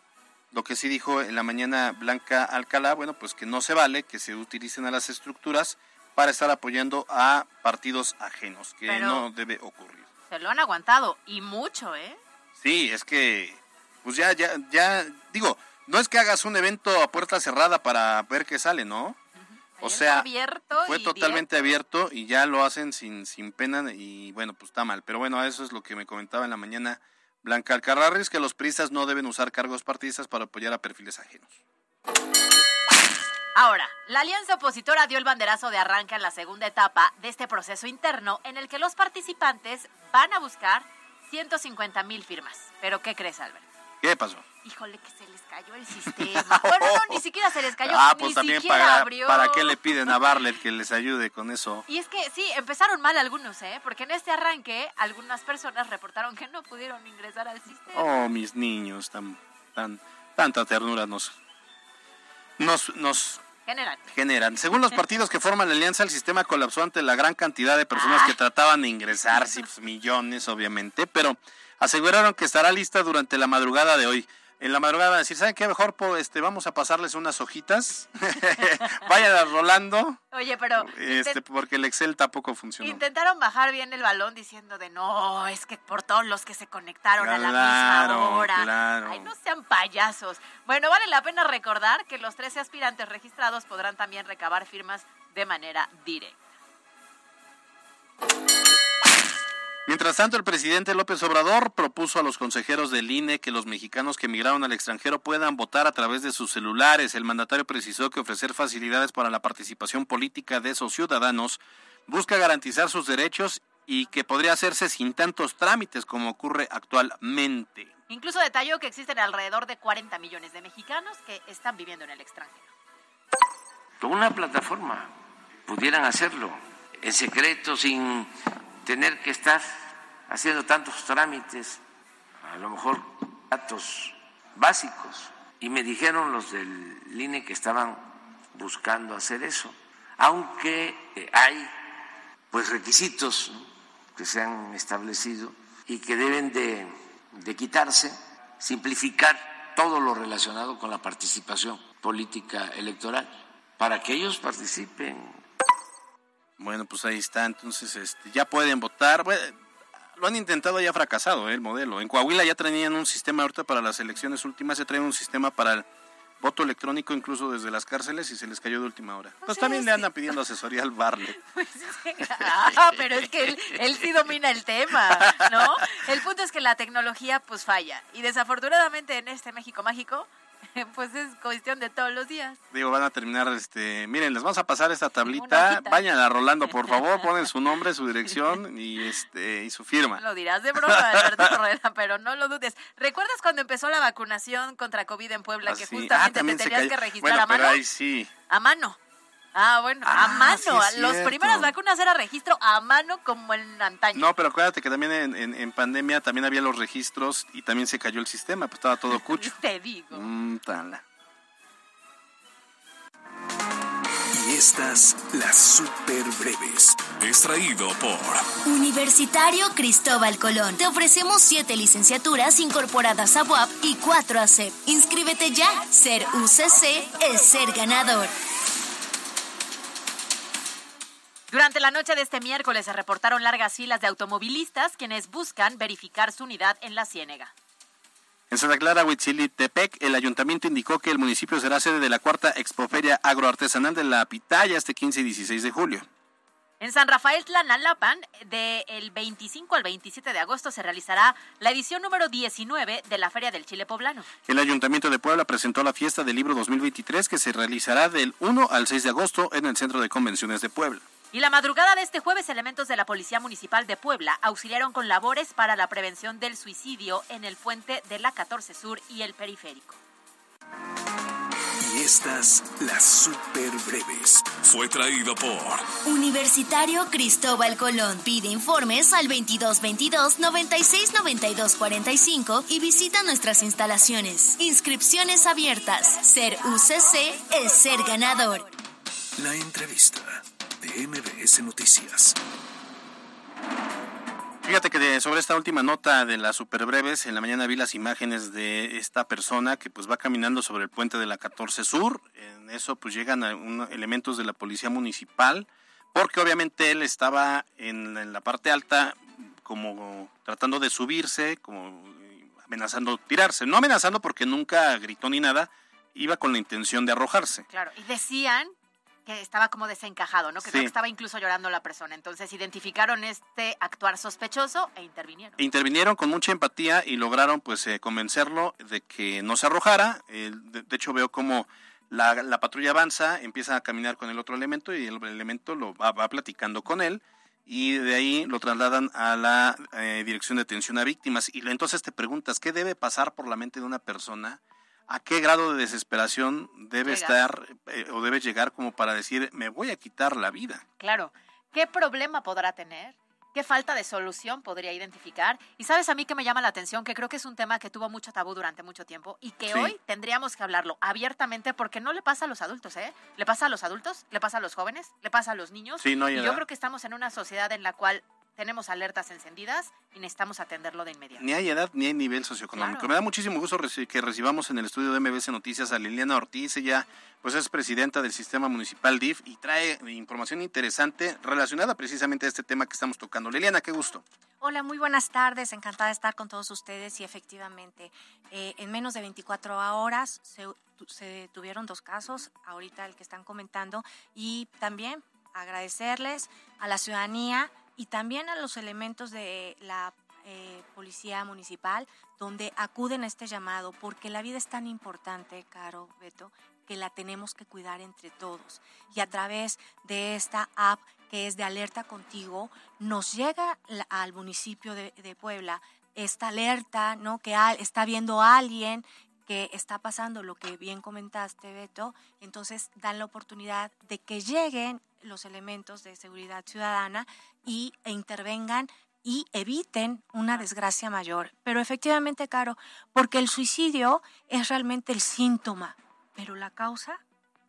Lo que sí dijo en la mañana Blanca Alcalá, bueno, pues que no se vale que se utilicen a las estructuras para estar apoyando a partidos ajenos, que Pero- no debe ocurrir. Se lo han aguantado y mucho, ¿eh? Sí, es que, pues ya, ya, ya, digo, no es que hagas un evento a puerta cerrada para ver qué sale, ¿no? O sea, fue totalmente abierto y ya lo hacen sin, sin pena y bueno, pues está mal. Pero bueno, eso es lo que me comentaba en la mañana Blanca Alcarrarris, que los priistas no deben usar cargos partidistas para apoyar a perfiles ajenos. Ahora, la alianza opositora dio el banderazo de arranque en la segunda etapa de este proceso interno en el que los participantes van a buscar 150 mil firmas. ¿Pero qué crees, Albert? ¿Qué pasó? Híjole, que se les cayó el sistema. Bueno, no, ni siquiera se les cayó, ah, ni pues también siquiera para, abrió. para qué le piden a Barlet que les ayude con eso. Y es que sí, empezaron mal algunos, ¿eh? Porque en este arranque algunas personas reportaron que no pudieron ingresar al sistema. Oh, mis niños, tan, tan, tanta ternura nos, nos, nos General. generan. Según los partidos que forman la alianza, el sistema colapsó ante la gran cantidad de personas que trataban de ingresar, sí, pues, millones obviamente, pero aseguraron que estará lista durante la madrugada de hoy. En la madrugada van a decir, ¿saben qué mejor? este, vamos a pasarles unas hojitas, vayan rolando, Oye, pero este, porque el Excel tampoco funcionó. intentaron bajar bien el balón diciendo de no, es que por todos los que se conectaron a la misma hora. claro. Ay, no sean payasos. Bueno, vale la pena recordar que los 13 aspirantes registrados podrán también recabar firmas de manera directa. Mientras tanto, el presidente López Obrador propuso a los consejeros del INE que los mexicanos que emigraron al extranjero puedan votar a través de sus celulares. El mandatario precisó que ofrecer facilidades para la participación política de esos ciudadanos busca garantizar sus derechos y que podría hacerse sin tantos trámites como ocurre actualmente. Incluso detalló que existen alrededor de 40 millones de mexicanos que están viviendo en el extranjero. con una plataforma pudieran hacerlo en secreto sin tener que estar haciendo tantos trámites, a lo mejor datos básicos. Y me dijeron los del INE que estaban buscando hacer eso, aunque hay pues requisitos que se han establecido y que deben de, de quitarse, simplificar todo lo relacionado con la participación política electoral para que ellos participen. Bueno, pues ahí está. Entonces, este, ya pueden votar. Bueno, lo han intentado y ha fracasado ¿eh? el modelo. En Coahuila ya tenían un sistema ahorita para las elecciones últimas, se traen un sistema para el voto electrónico incluso desde las cárceles y se les cayó de última hora. Pues también le andan pidiendo asesoría al Barlet. Ah, pero es que él, él sí domina el tema, ¿no? El punto es que la tecnología pues falla. Y desafortunadamente en este México mágico, pues es cuestión de todos los días. Digo, van a terminar, este, miren, les vamos a pasar esta tablita, hojita. vayan a Rolando, por favor, ponen su nombre, su dirección y este y su firma. Lo dirás de broma, Alberto Rueda, pero no lo dudes. ¿Recuerdas cuando empezó la vacunación contra COVID en Puebla que justamente te Ah, también se tenías que registrar Bueno, a mano? pero ahí sí. A mano. Ah, bueno, a Ah, mano. sí cierto. primeras vacunas era registro a mano como en antaño. No, pero acuérdate que también en, en- en pandemia también había los registros y también se cayó el sistema, pues estaba todo cucho. Te digo. Mm, tala. Y estas, las super breves. Extraído por Universitario Cristóbal Colón. Te ofrecemos siete licenciaturas incorporadas a UAP y cuatro a CEP. Inscríbete ya. Ser UCC es ser ganador. Durante la noche de este miércoles se reportaron largas filas de automovilistas quienes buscan verificar su unidad en la Ciénega. En Santa Clara, Huitzilitepec, el ayuntamiento indicó que el municipio será sede de la cuarta expoferia agroartesanal de la Pitaya este 15 y 16 de julio. En San Rafael Tlanalapan, del 25 al 27 de agosto se realizará la edición número 19 de la Feria del Chile Poblano. El Ayuntamiento de Puebla presentó la fiesta del libro 2023 que se realizará del 1 al 6 de agosto en el Centro de Convenciones de Puebla. Y la madrugada de este jueves, elementos de la Policía Municipal de Puebla auxiliaron con labores para la prevención del suicidio en el puente de la 14 Sur y el periférico. Y estas, las super breves. Fue traído por Universitario Cristóbal Colón. Pide informes al 2222 96 92 45 y visita nuestras instalaciones. Inscripciones abiertas. Ser UCC es ser ganador. La entrevista de MBS Noticias. Fíjate que sobre esta última nota de las superbreves, en la mañana vi las imágenes de esta persona que pues va caminando sobre el puente de la 14 Sur. En eso pues llegan elementos de la policía municipal, porque obviamente él estaba en, en la parte alta como tratando de subirse, como amenazando tirarse. No amenazando porque nunca gritó ni nada, iba con la intención de arrojarse. Claro, y decían que estaba como desencajado, ¿no? Que, creo que estaba incluso llorando la persona. Entonces identificaron este actuar sospechoso e intervinieron. Intervinieron con mucha empatía y lograron pues eh, convencerlo de que no se arrojara. de, hecho veo como la, patrulla avanza, empieza a caminar con el otro elemento y el elemento lo va, platicando con él y de ahí lo trasladan a la eh, dirección de atención a víctimas. Y entonces te preguntas, ¿qué debe pasar por la mente de una persona? A qué grado de desesperación debe estar eh, o debe llegar como para decir, me voy a quitar la vida. Claro. ¿Qué problema podrá tener? ¿Qué falta de solución podría identificar? Y sabes a mí que me llama la atención, que creo que es un tema que tuvo mucho tabú durante mucho tiempo y que hoy tendríamos que hablarlo abiertamente porque no le pasa a los adultos, ¿eh? Le pasa a los adultos, le pasa a los jóvenes, le pasa a los niños. Sí, no y yo creo que estamos en una sociedad en la cual tenemos alertas encendidas y necesitamos atenderlo de inmediato. Ni hay edad ni hay nivel socioeconómico. Me da muchísimo gusto que recibamos en el estudio de MBC Noticias a Liliana Ortiz. Ella pues es presidenta del sistema municipal DIF y trae información interesante relacionada precisamente a este tema que estamos tocando. Liliana, qué gusto. Hola, muy buenas tardes. Encantada de estar con todos ustedes y efectivamente eh, en menos de 24 horas se, se tuvieron dos casos, ahorita el que están comentando, y también agradecerles a la ciudadanía y también a los elementos de la eh, policía municipal, donde acuden a este llamado, porque la vida es tan importante, Caro, Beto, que la tenemos que cuidar entre todos. Y a través de esta app que es de Alerta Contigo, nos llega al municipio de, Puebla esta alerta, ¿no? Que está viendo a alguien que está pasando lo que bien comentaste, Beto, entonces dan la oportunidad de que lleguen los elementos de seguridad ciudadana y, e intervengan y eviten una desgracia mayor. Pero efectivamente, Caro, porque el suicidio es realmente el síntoma, pero la causa,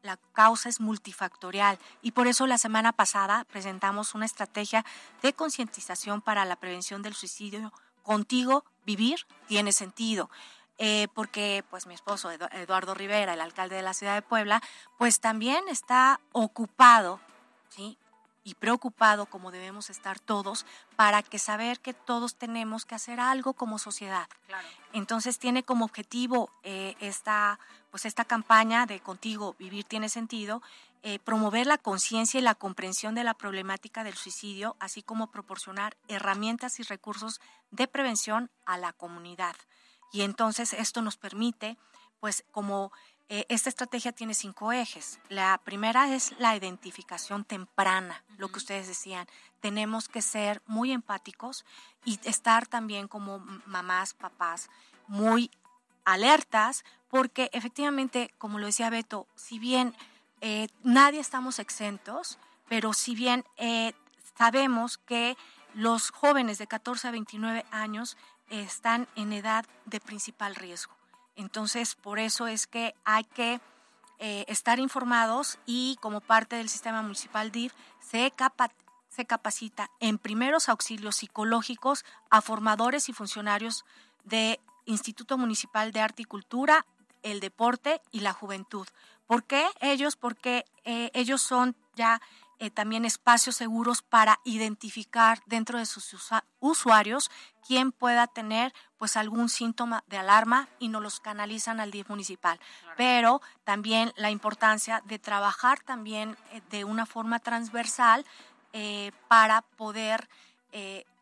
la causa es multifactorial y por eso la semana pasada presentamos una estrategia de concientización para la prevención del suicidio. Contigo vivir tiene sentido. Eh, porque pues mi esposo Eduardo Rivera, el alcalde de la ciudad de Puebla, pues también está ocupado, ¿sí? y preocupado como debemos estar todos para que saber que todos tenemos que hacer algo como sociedad. Entonces tiene como objetivo eh, esta, pues esta campaña de Contigo Vivir tiene sentido, eh, promover la conciencia y la comprensión de la problemática del suicidio, así como proporcionar herramientas y recursos de prevención a la comunidad. Y entonces esto nos permite, pues como eh, esta estrategia tiene cinco ejes. La primera es la identificación temprana, lo que ustedes decían. Tenemos que ser muy empáticos y estar también como mamás, papás, muy alertas, porque efectivamente, como lo decía Beto, si bien eh, nadie estamos exentos, pero si bien eh, sabemos que los jóvenes de 14 a 29 años están en edad de principal riesgo. Entonces, por eso es que hay que eh, estar informados y como parte del sistema municipal DIF se, se capacita en primeros auxilios psicológicos a formadores y funcionarios de Instituto Municipal de Arte y Cultura, el deporte y la juventud. ¿Por qué ellos? Porque eh, ellos son ya eh, también espacios seguros para identificar dentro de sus usuarios quién pueda tener pues algún síntoma de alarma y nos los canalizan al DIF municipal. Pero también la importancia de trabajar también eh, de una forma transversal eh, para poder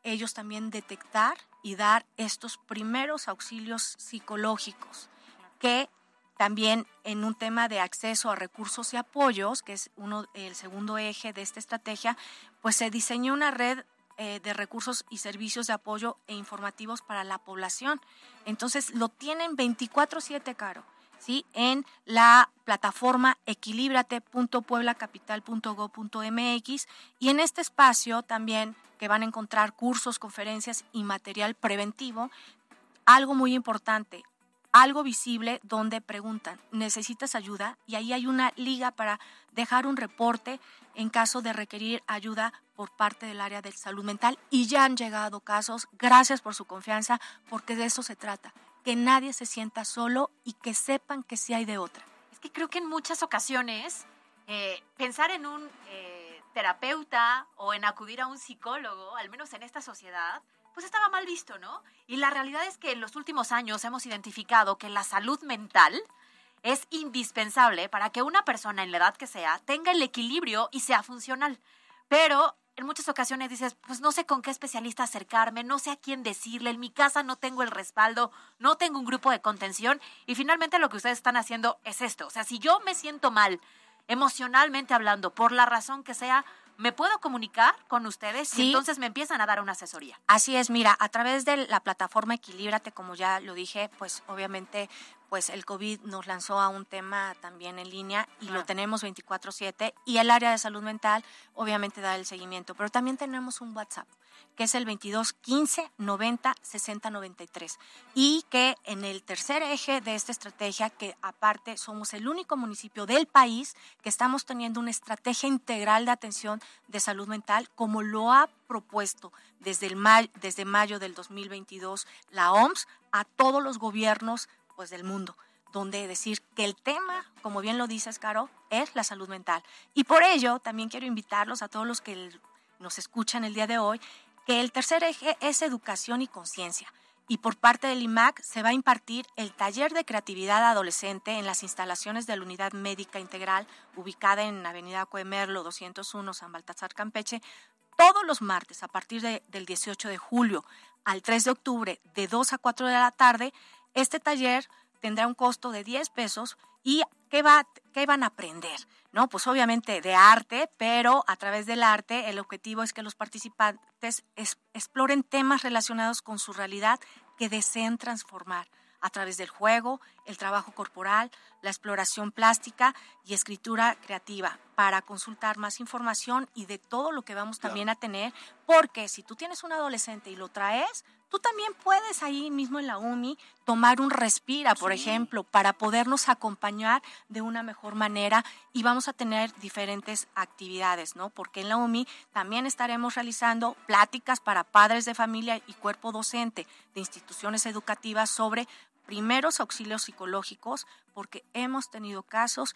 ellos también detectar y dar estos primeros auxilios psicológicos que también en un tema de acceso a recursos y apoyos, que es uno el segundo eje de esta estrategia, pues se diseñó una red eh, de recursos y servicios de apoyo e informativos para la población. Entonces lo tienen 24/7, Caro. ¿Sí? en la plataforma equilibrate.pueblacapital.go.mx y en este espacio también que van a encontrar cursos, conferencias y material preventivo. Algo muy importante, algo visible donde preguntan, ¿necesitas ayuda? Y ahí hay una liga para dejar un reporte en caso de requerir ayuda por parte del área de salud mental. Y ya han llegado casos, gracias por su confianza, porque de eso se trata, que nadie se sienta solo y que sepan que sí hay de otra. Es que creo que en muchas ocasiones eh, pensar en un eh, terapeuta o en acudir a un psicólogo, al menos en esta sociedad, pues estaba mal visto, ¿no? Y la realidad es que en los últimos años hemos identificado que la salud mental es indispensable para que una persona en la edad que sea tenga el equilibrio y sea funcional. Pero en muchas ocasiones dices, pues no sé con qué especialista acercarme, no sé a quién decirle, en mi casa no tengo el respaldo, no tengo un grupo de contención y finalmente lo que ustedes están haciendo es esto. O sea, si yo me siento mal emocionalmente hablando, por la razón que sea, me puedo comunicar con ustedes y entonces me empiezan a dar una asesoría. Así es, mira, a través de la plataforma Equilíbrate, como ya lo dije, pues obviamente pues el COVID nos lanzó a un tema también en línea y lo tenemos 24/7 y el área de salud mental obviamente da el seguimiento, pero también tenemos un WhatsApp que es el 22 15 90 60 93 y que en el tercer eje de esta estrategia que aparte somos el único municipio del país que estamos teniendo una estrategia integral de atención de salud mental como lo ha propuesto desde el desde mayo del 2022 la OMS a todos los gobiernos pues del mundo, donde decir que el tema, como bien lo dices, Caro, es la salud mental. Y por ello también quiero invitarlos a todos los que nos escuchan el día de hoy, que el tercer eje es educación y conciencia. Y por parte del IMAC se va a impartir el taller de creatividad adolescente en las instalaciones de la Unidad Médica Integral, ubicada en Avenida Coemerlo 201, San Baltasar, Campeche, todos los martes a partir del 18 de julio al 3 de octubre, de 2 a 4 de la tarde, este taller tendrá un costo de 10 pesos y ¿qué, va, qué van a aprender? No, pues obviamente de arte, pero a través del arte el objetivo es que los participantes exploren temas relacionados con su realidad que deseen transformar a través del juego, el trabajo corporal, la exploración plástica y escritura creativa para consultar más información y de todo lo que vamos también a tener, porque si tú tienes un adolescente y lo traes, tú también puedes ahí mismo en la UMI tomar un respira, por ejemplo, para podernos acompañar de una mejor manera y vamos a tener diferentes actividades, ¿no? Porque en la UMI también estaremos realizando pláticas para padres de familia y cuerpo docente de instituciones educativas sobre primeros auxilios psicológicos, porque hemos tenido casos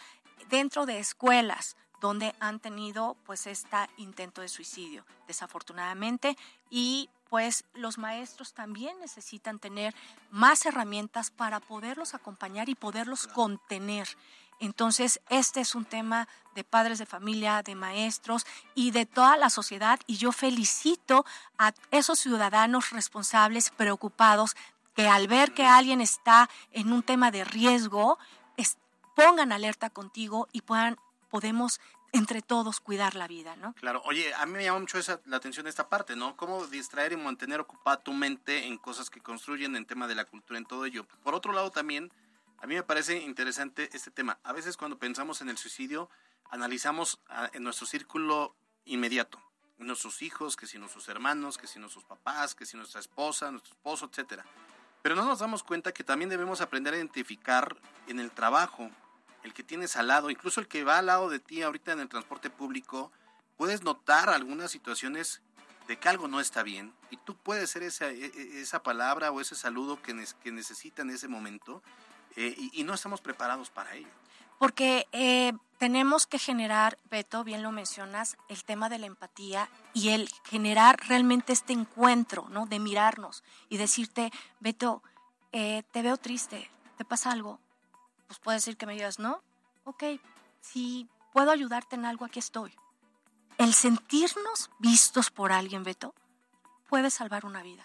dentro de escuelas donde han tenido pues este intento de suicidio, desafortunadamente, y pues los maestros también necesitan tener más herramientas para poderlos acompañar y poderlos contener. Entonces, este es un tema de padres de familia, de maestros y de toda la sociedad y yo felicito a esos ciudadanos responsables, preocupados, que al ver que alguien está en un tema de riesgo, pongan alerta contigo y puedan, podemos entre todos cuidar la vida, ¿no? Claro, oye, a mí me llama mucho esa, la atención esta parte, ¿no? Cómo distraer y mantener ocupada tu mente en cosas que construyen en tema de la cultura, en todo ello. Por otro lado, también, a mí me parece interesante este tema. A veces cuando pensamos en el suicidio, analizamos en nuestro círculo inmediato, nuestros hijos, que si nuestros hermanos, que si nuestros papás, que si nuestra esposa, nuestro esposo, etcétera. Pero no nos damos cuenta que también debemos aprender a identificar en el trabajo, el que tienes al lado, incluso el que va al lado de ti ahorita en el transporte público, puedes notar algunas situaciones de que algo no está bien y tú puedes ser esa, e, e, esa palabra o ese saludo que, que necesita en ese momento eh, y, no estamos preparados para ello. Porque eh, tenemos que generar, Beto, bien lo mencionas, el tema de la empatía y el generar realmente este encuentro, ¿no? De mirarnos y decirte, Beto, eh, te veo triste, ¿te pasa algo? Pues puedes decir que me digas, ¿no? Ok, si puedo ayudarte en algo, aquí estoy. El sentirnos vistos por alguien, Beto, puede salvar una vida.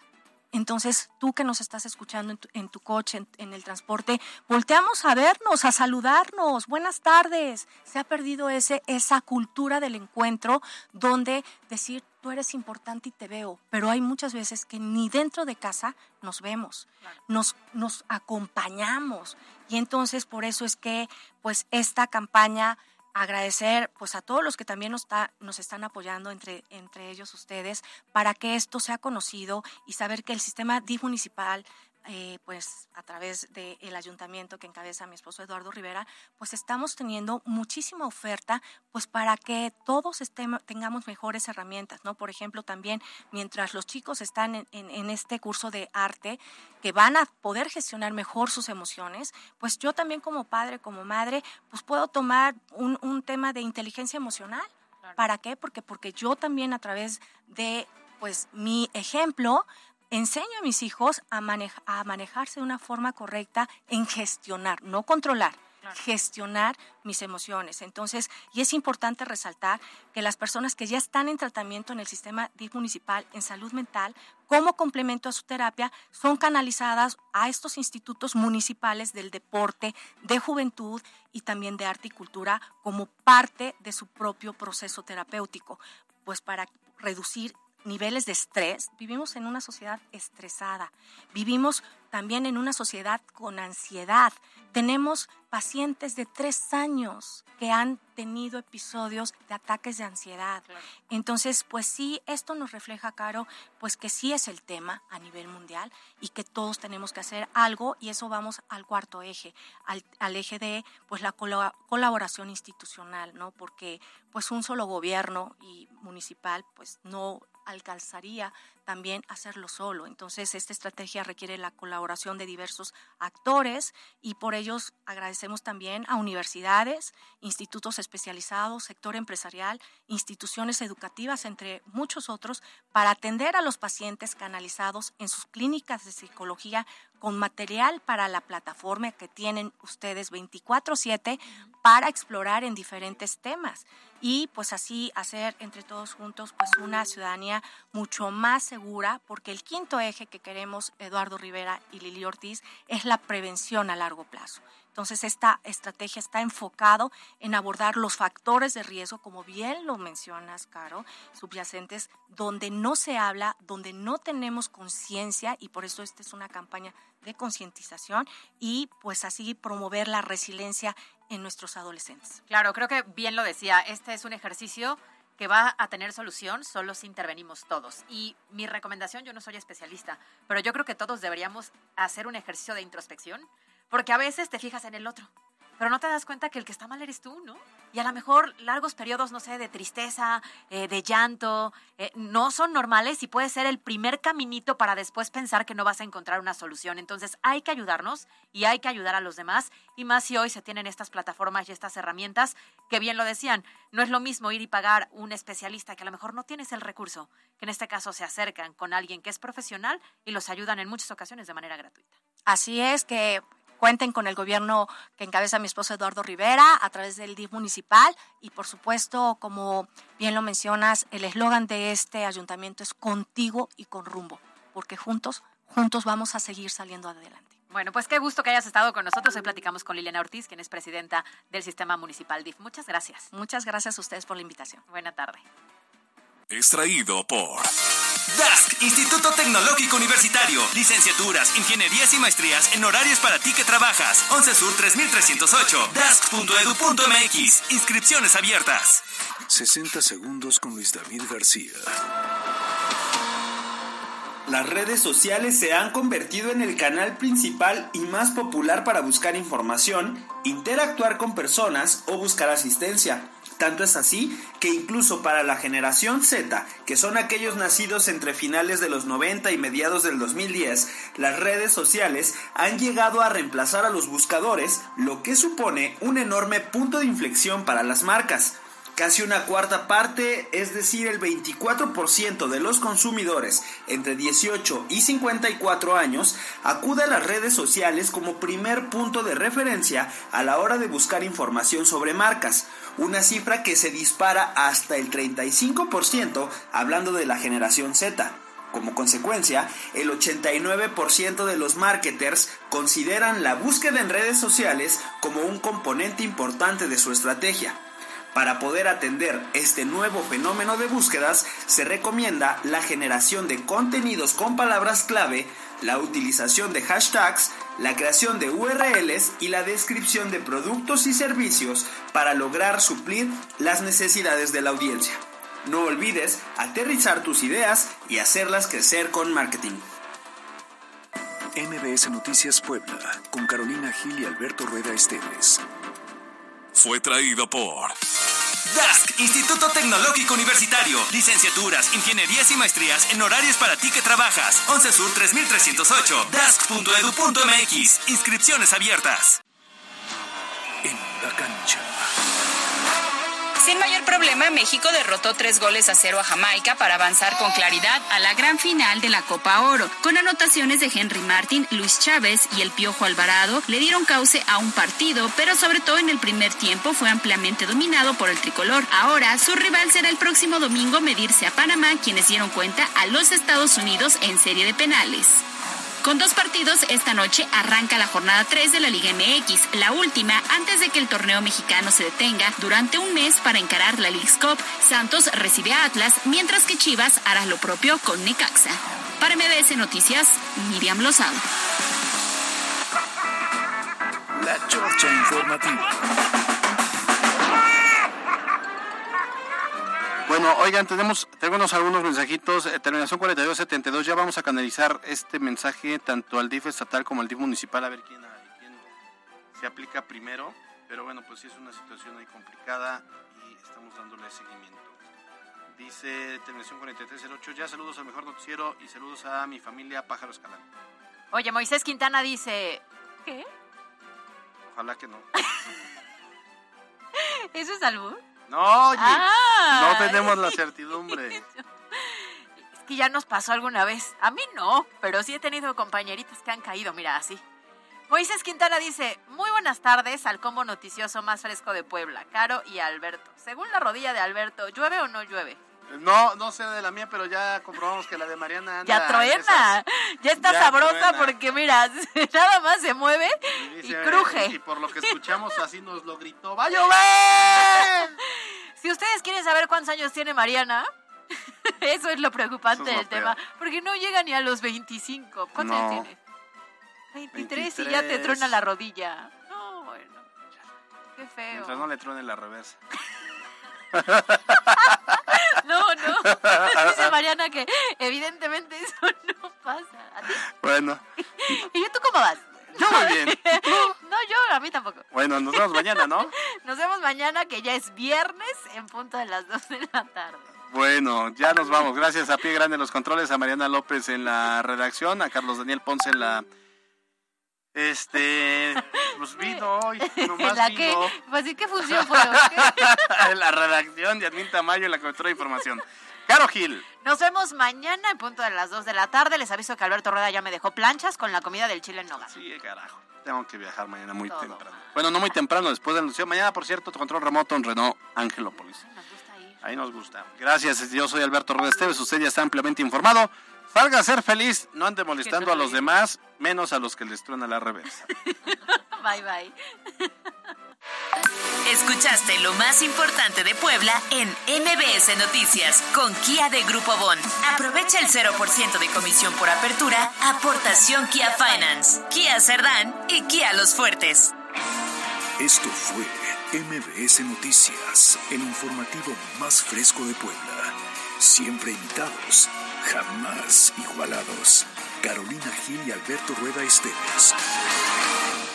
Entonces, tú que nos estás escuchando en tu, coche, en, el transporte, volteamos a vernos, a saludarnos. Buenas tardes. Se ha perdido ese, esa cultura del encuentro donde decir, tú eres importante y te veo, pero hay muchas veces que ni dentro de casa nos vemos, nos, nos acompañamos. Y entonces, por eso es que, pues, esta campaña agradecer pues a todos los que también nos, está, nos están apoyando, entre, entre ellos ustedes, para que esto sea conocido y saber que el sistema DIF municipal eh, pues a través del ayuntamiento que encabeza mi esposo Eduardo Rivera, pues estamos teniendo muchísima oferta, pues para que todos tengamos mejores herramientas, ¿no? Por ejemplo, también mientras los chicos están en, en, este curso de arte, que van a poder gestionar mejor sus emociones, pues yo también como padre, como madre, pues puedo tomar un, un tema de inteligencia emocional. ¿Para qué? Porque, porque yo también a través de pues mi ejemplo enseño a mis hijos a, a manejarse de una forma correcta en gestionar, no controlar, gestionar mis emociones. Entonces, y es importante resaltar que las personas que ya están en tratamiento en el sistema DIF municipal en salud mental, como complemento a su terapia, son canalizadas a estos institutos municipales del deporte, de juventud y también de arte y cultura como parte de su propio proceso terapéutico, pues para reducir niveles de estrés, vivimos en una sociedad estresada, vivimos también en una sociedad con ansiedad. Tenemos pacientes de tres años que han tenido episodios de ataques de ansiedad. Entonces, pues sí, esto nos refleja, Caro, pues que sí es el tema a nivel mundial y que todos tenemos que hacer algo y eso vamos al cuarto eje, al, al eje de pues la colaboración institucional, ¿no? Porque pues un solo gobierno y municipal pues no alcanzaría también hacerlo solo. Entonces, esta estrategia requiere la colaboración de diversos actores y por ellos agradecemos también a universidades, institutos especializados, sector empresarial, instituciones educativas, entre muchos otros, para atender a los pacientes canalizados en sus clínicas de psicología con material para la plataforma que tienen ustedes 24/7 para explorar en diferentes temas y pues así hacer entre todos juntos pues una ciudadanía mucho más segura porque el quinto eje que queremos Eduardo Rivera y Lili Ortiz es la prevención a largo plazo. Entonces, esta estrategia está enfocado en abordar los factores de riesgo, como bien lo mencionas, Caro, subyacentes, donde no se habla, donde no tenemos conciencia, y por eso esta es una campaña de concientización y pues así promover la resiliencia en nuestros adolescentes. Claro, creo que bien lo decía, este es un ejercicio que va a tener solución solo si intervenimos todos. Y mi recomendación, yo no soy especialista, pero yo creo que todos deberíamos hacer un ejercicio de introspección porque a veces te fijas en el otro, pero no te das cuenta que el que está mal eres tú, ¿no? Y a lo mejor largos periodos, no sé, de tristeza, eh, de llanto, eh, no son normales y puede ser el primer caminito para después pensar que no vas a encontrar una solución. Entonces hay que ayudarnos y hay que ayudar a los demás. Y más si hoy se tienen estas plataformas y estas herramientas, que bien lo decían, no es lo mismo ir y pagar un especialista que a lo mejor no tienes el recurso, que en este caso se acercan con alguien que es profesional y los ayudan en muchas ocasiones de manera gratuita. Así es que cuenten con el gobierno que encabeza mi esposo Eduardo Rivera a través del DIF municipal y por supuesto, como bien lo mencionas, el eslogan de este ayuntamiento es contigo y con rumbo, porque juntos, juntos vamos a seguir saliendo adelante. Bueno, pues qué gusto que hayas estado con nosotros. Hoy platicamos con Liliana Ortiz, quien es presidenta del Sistema Municipal DIF. Muchas gracias. Muchas gracias a ustedes por la invitación. Buena tarde. Extraído por DASC, Instituto Tecnológico Universitario. Licenciaturas, ingenierías y maestrías en horarios para ti que trabajas. 11 Sur 3308. DASC.edu.mx. Inscripciones abiertas. 60 segundos con Luis David García. Las redes sociales se han convertido en el canal principal y más popular para buscar información, interactuar con personas o buscar asistencia. Tanto es así que incluso para la generación Z, que son aquellos nacidos entre finales de los 90 y mediados del 2010, las redes sociales han llegado a reemplazar a los buscadores, lo que supone un enorme punto de inflexión para las marcas. Casi una cuarta parte, es decir, el 24% de los consumidores entre 18 y 54 años, acude a las redes sociales como primer punto de referencia a la hora de buscar información sobre marcas, una cifra que se dispara hasta el 35% hablando de la generación Z. Como consecuencia, el 89% de los marketers consideran la búsqueda en redes sociales como un componente importante de su estrategia. Para poder atender este nuevo fenómeno de búsquedas, se recomienda la generación de contenidos con palabras clave, la utilización de hashtags, la creación de URLs y la descripción de productos y servicios para lograr suplir las necesidades de la audiencia. No olvides aterrizar tus ideas y hacerlas crecer con marketing. MBS Noticias Puebla, con Carolina Gil y Alberto Rueda Esteves. Fue traído por DASC, Instituto Tecnológico Universitario. Licenciaturas, ingenierías y maestrías en horarios para ti que trabajas. 11 Sur 3308. DASC.edu.mx. Inscripciones abiertas. En la cancha. Sin mayor problema, México derrotó tres goles a cero a Jamaica para avanzar con claridad a la gran final de la Copa Oro. Con anotaciones de Henry Martin, Luis Chávez y el Piojo Alvarado, le dieron cauce a un partido, pero sobre todo en el primer tiempo fue ampliamente dominado por el tricolor. Ahora, su rival será el próximo domingo medirse a Panamá, quienes dieron cuenta a los Estados Unidos en serie de penales. Con dos partidos, esta noche arranca la jornada 3 de la Liga MX, la última antes de que el torneo mexicano se detenga durante un mes para encarar la League's Cup. Santos recibe a Atlas, mientras que Chivas hará lo propio con Necaxa. Para MBS Noticias, Miriam Lozano. La Chorcha Informativa. Bueno, oigan, tenemos, tenemos algunos mensajitos. Eh, terminación 4272. Ya vamos a canalizar este mensaje tanto al DIF estatal como al DIF municipal a ver quién, quién se aplica primero. Pero bueno, pues sí es una situación ahí complicada y estamos dándole seguimiento. Dice terminación 4308. Ya saludos al mejor noticiero y saludos a mi familia Pájaros Calán. Oye, Moisés Quintana dice. ¿Qué? Ojalá que no. ¿Eso es albur? No, oye, Ah. no tenemos la certidumbre. Es que ya nos pasó alguna vez. A mí no, pero sí he tenido compañeritas que han caído, mira, así. Moisés Quintana dice, muy buenas tardes al combo noticioso más fresco de Puebla, Caro y Alberto. Según la rodilla de Alberto, ¿llueve o no llueve? No, no sé de la mía, pero ya comprobamos que la de Mariana anda Ya en truena, esas. ya está Ya sabrosa truena. porque mira, nada más se mueve y, Dice, cruje. Y por lo que escuchamos, así nos lo gritó. ¡Va a llover! Si ustedes quieren saber cuántos años tiene Mariana, eso es lo preocupante Eso es lo del tema, porque no llega ni a los 25. ¿Cuántos No. años tiene? 23, y ya te 23. truena la rodilla. No, bueno. Qué feo. Mientras no le truene la reversa. No. Dice Mariana que evidentemente eso no pasa. ¿A ti? Bueno, ¿Y tú cómo vas? yo muy bien. No, yo a mí tampoco. Bueno, nos vemos mañana, ¿no? Nos vemos mañana que ya es viernes en punto de las 2 de la tarde. Bueno, ya nos vamos. Gracias a Pie Grande en los controles, a Mariana López en la redacción, a Carlos Daniel Ponce en la... Este... Pues vino hoy, nomás ¿La vino. qué? Pues sí, ¿qué función fue? qué? la redacción de Admin Tamayo en la cobertura de información. Caro Gil. Nos vemos mañana en punto de las 2 de la tarde. Les aviso que Alberto Rueda ya me dejó planchas con la comida del chile en noga. Sí, carajo. Tengo que viajar mañana muy Todo. temprano. Bueno, no muy temprano, después del anuncio. Mañana, por cierto, control remoto en Renault Angelópolis. Ahí nos gusta. Gracias, yo soy Alberto Rueda Esteves. Usted ya está ampliamente informado. Salga a ser feliz, no ande molestando a los demás, menos a los que les truena la reversa. Bye, bye. Escuchaste lo más importante de Puebla en MBS Noticias con Kia de Grupo Bon. Aprovecha el 0% de comisión por apertura, aportación Kia Finance, Kia Cerdán y Kia Los Fuertes. Esto fue MBS Noticias, el informativo más fresco de Puebla. Siempre invitados, jamás igualados. Carolina Gil y Alberto Rueda Esteves.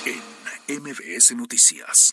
En MBS Noticias.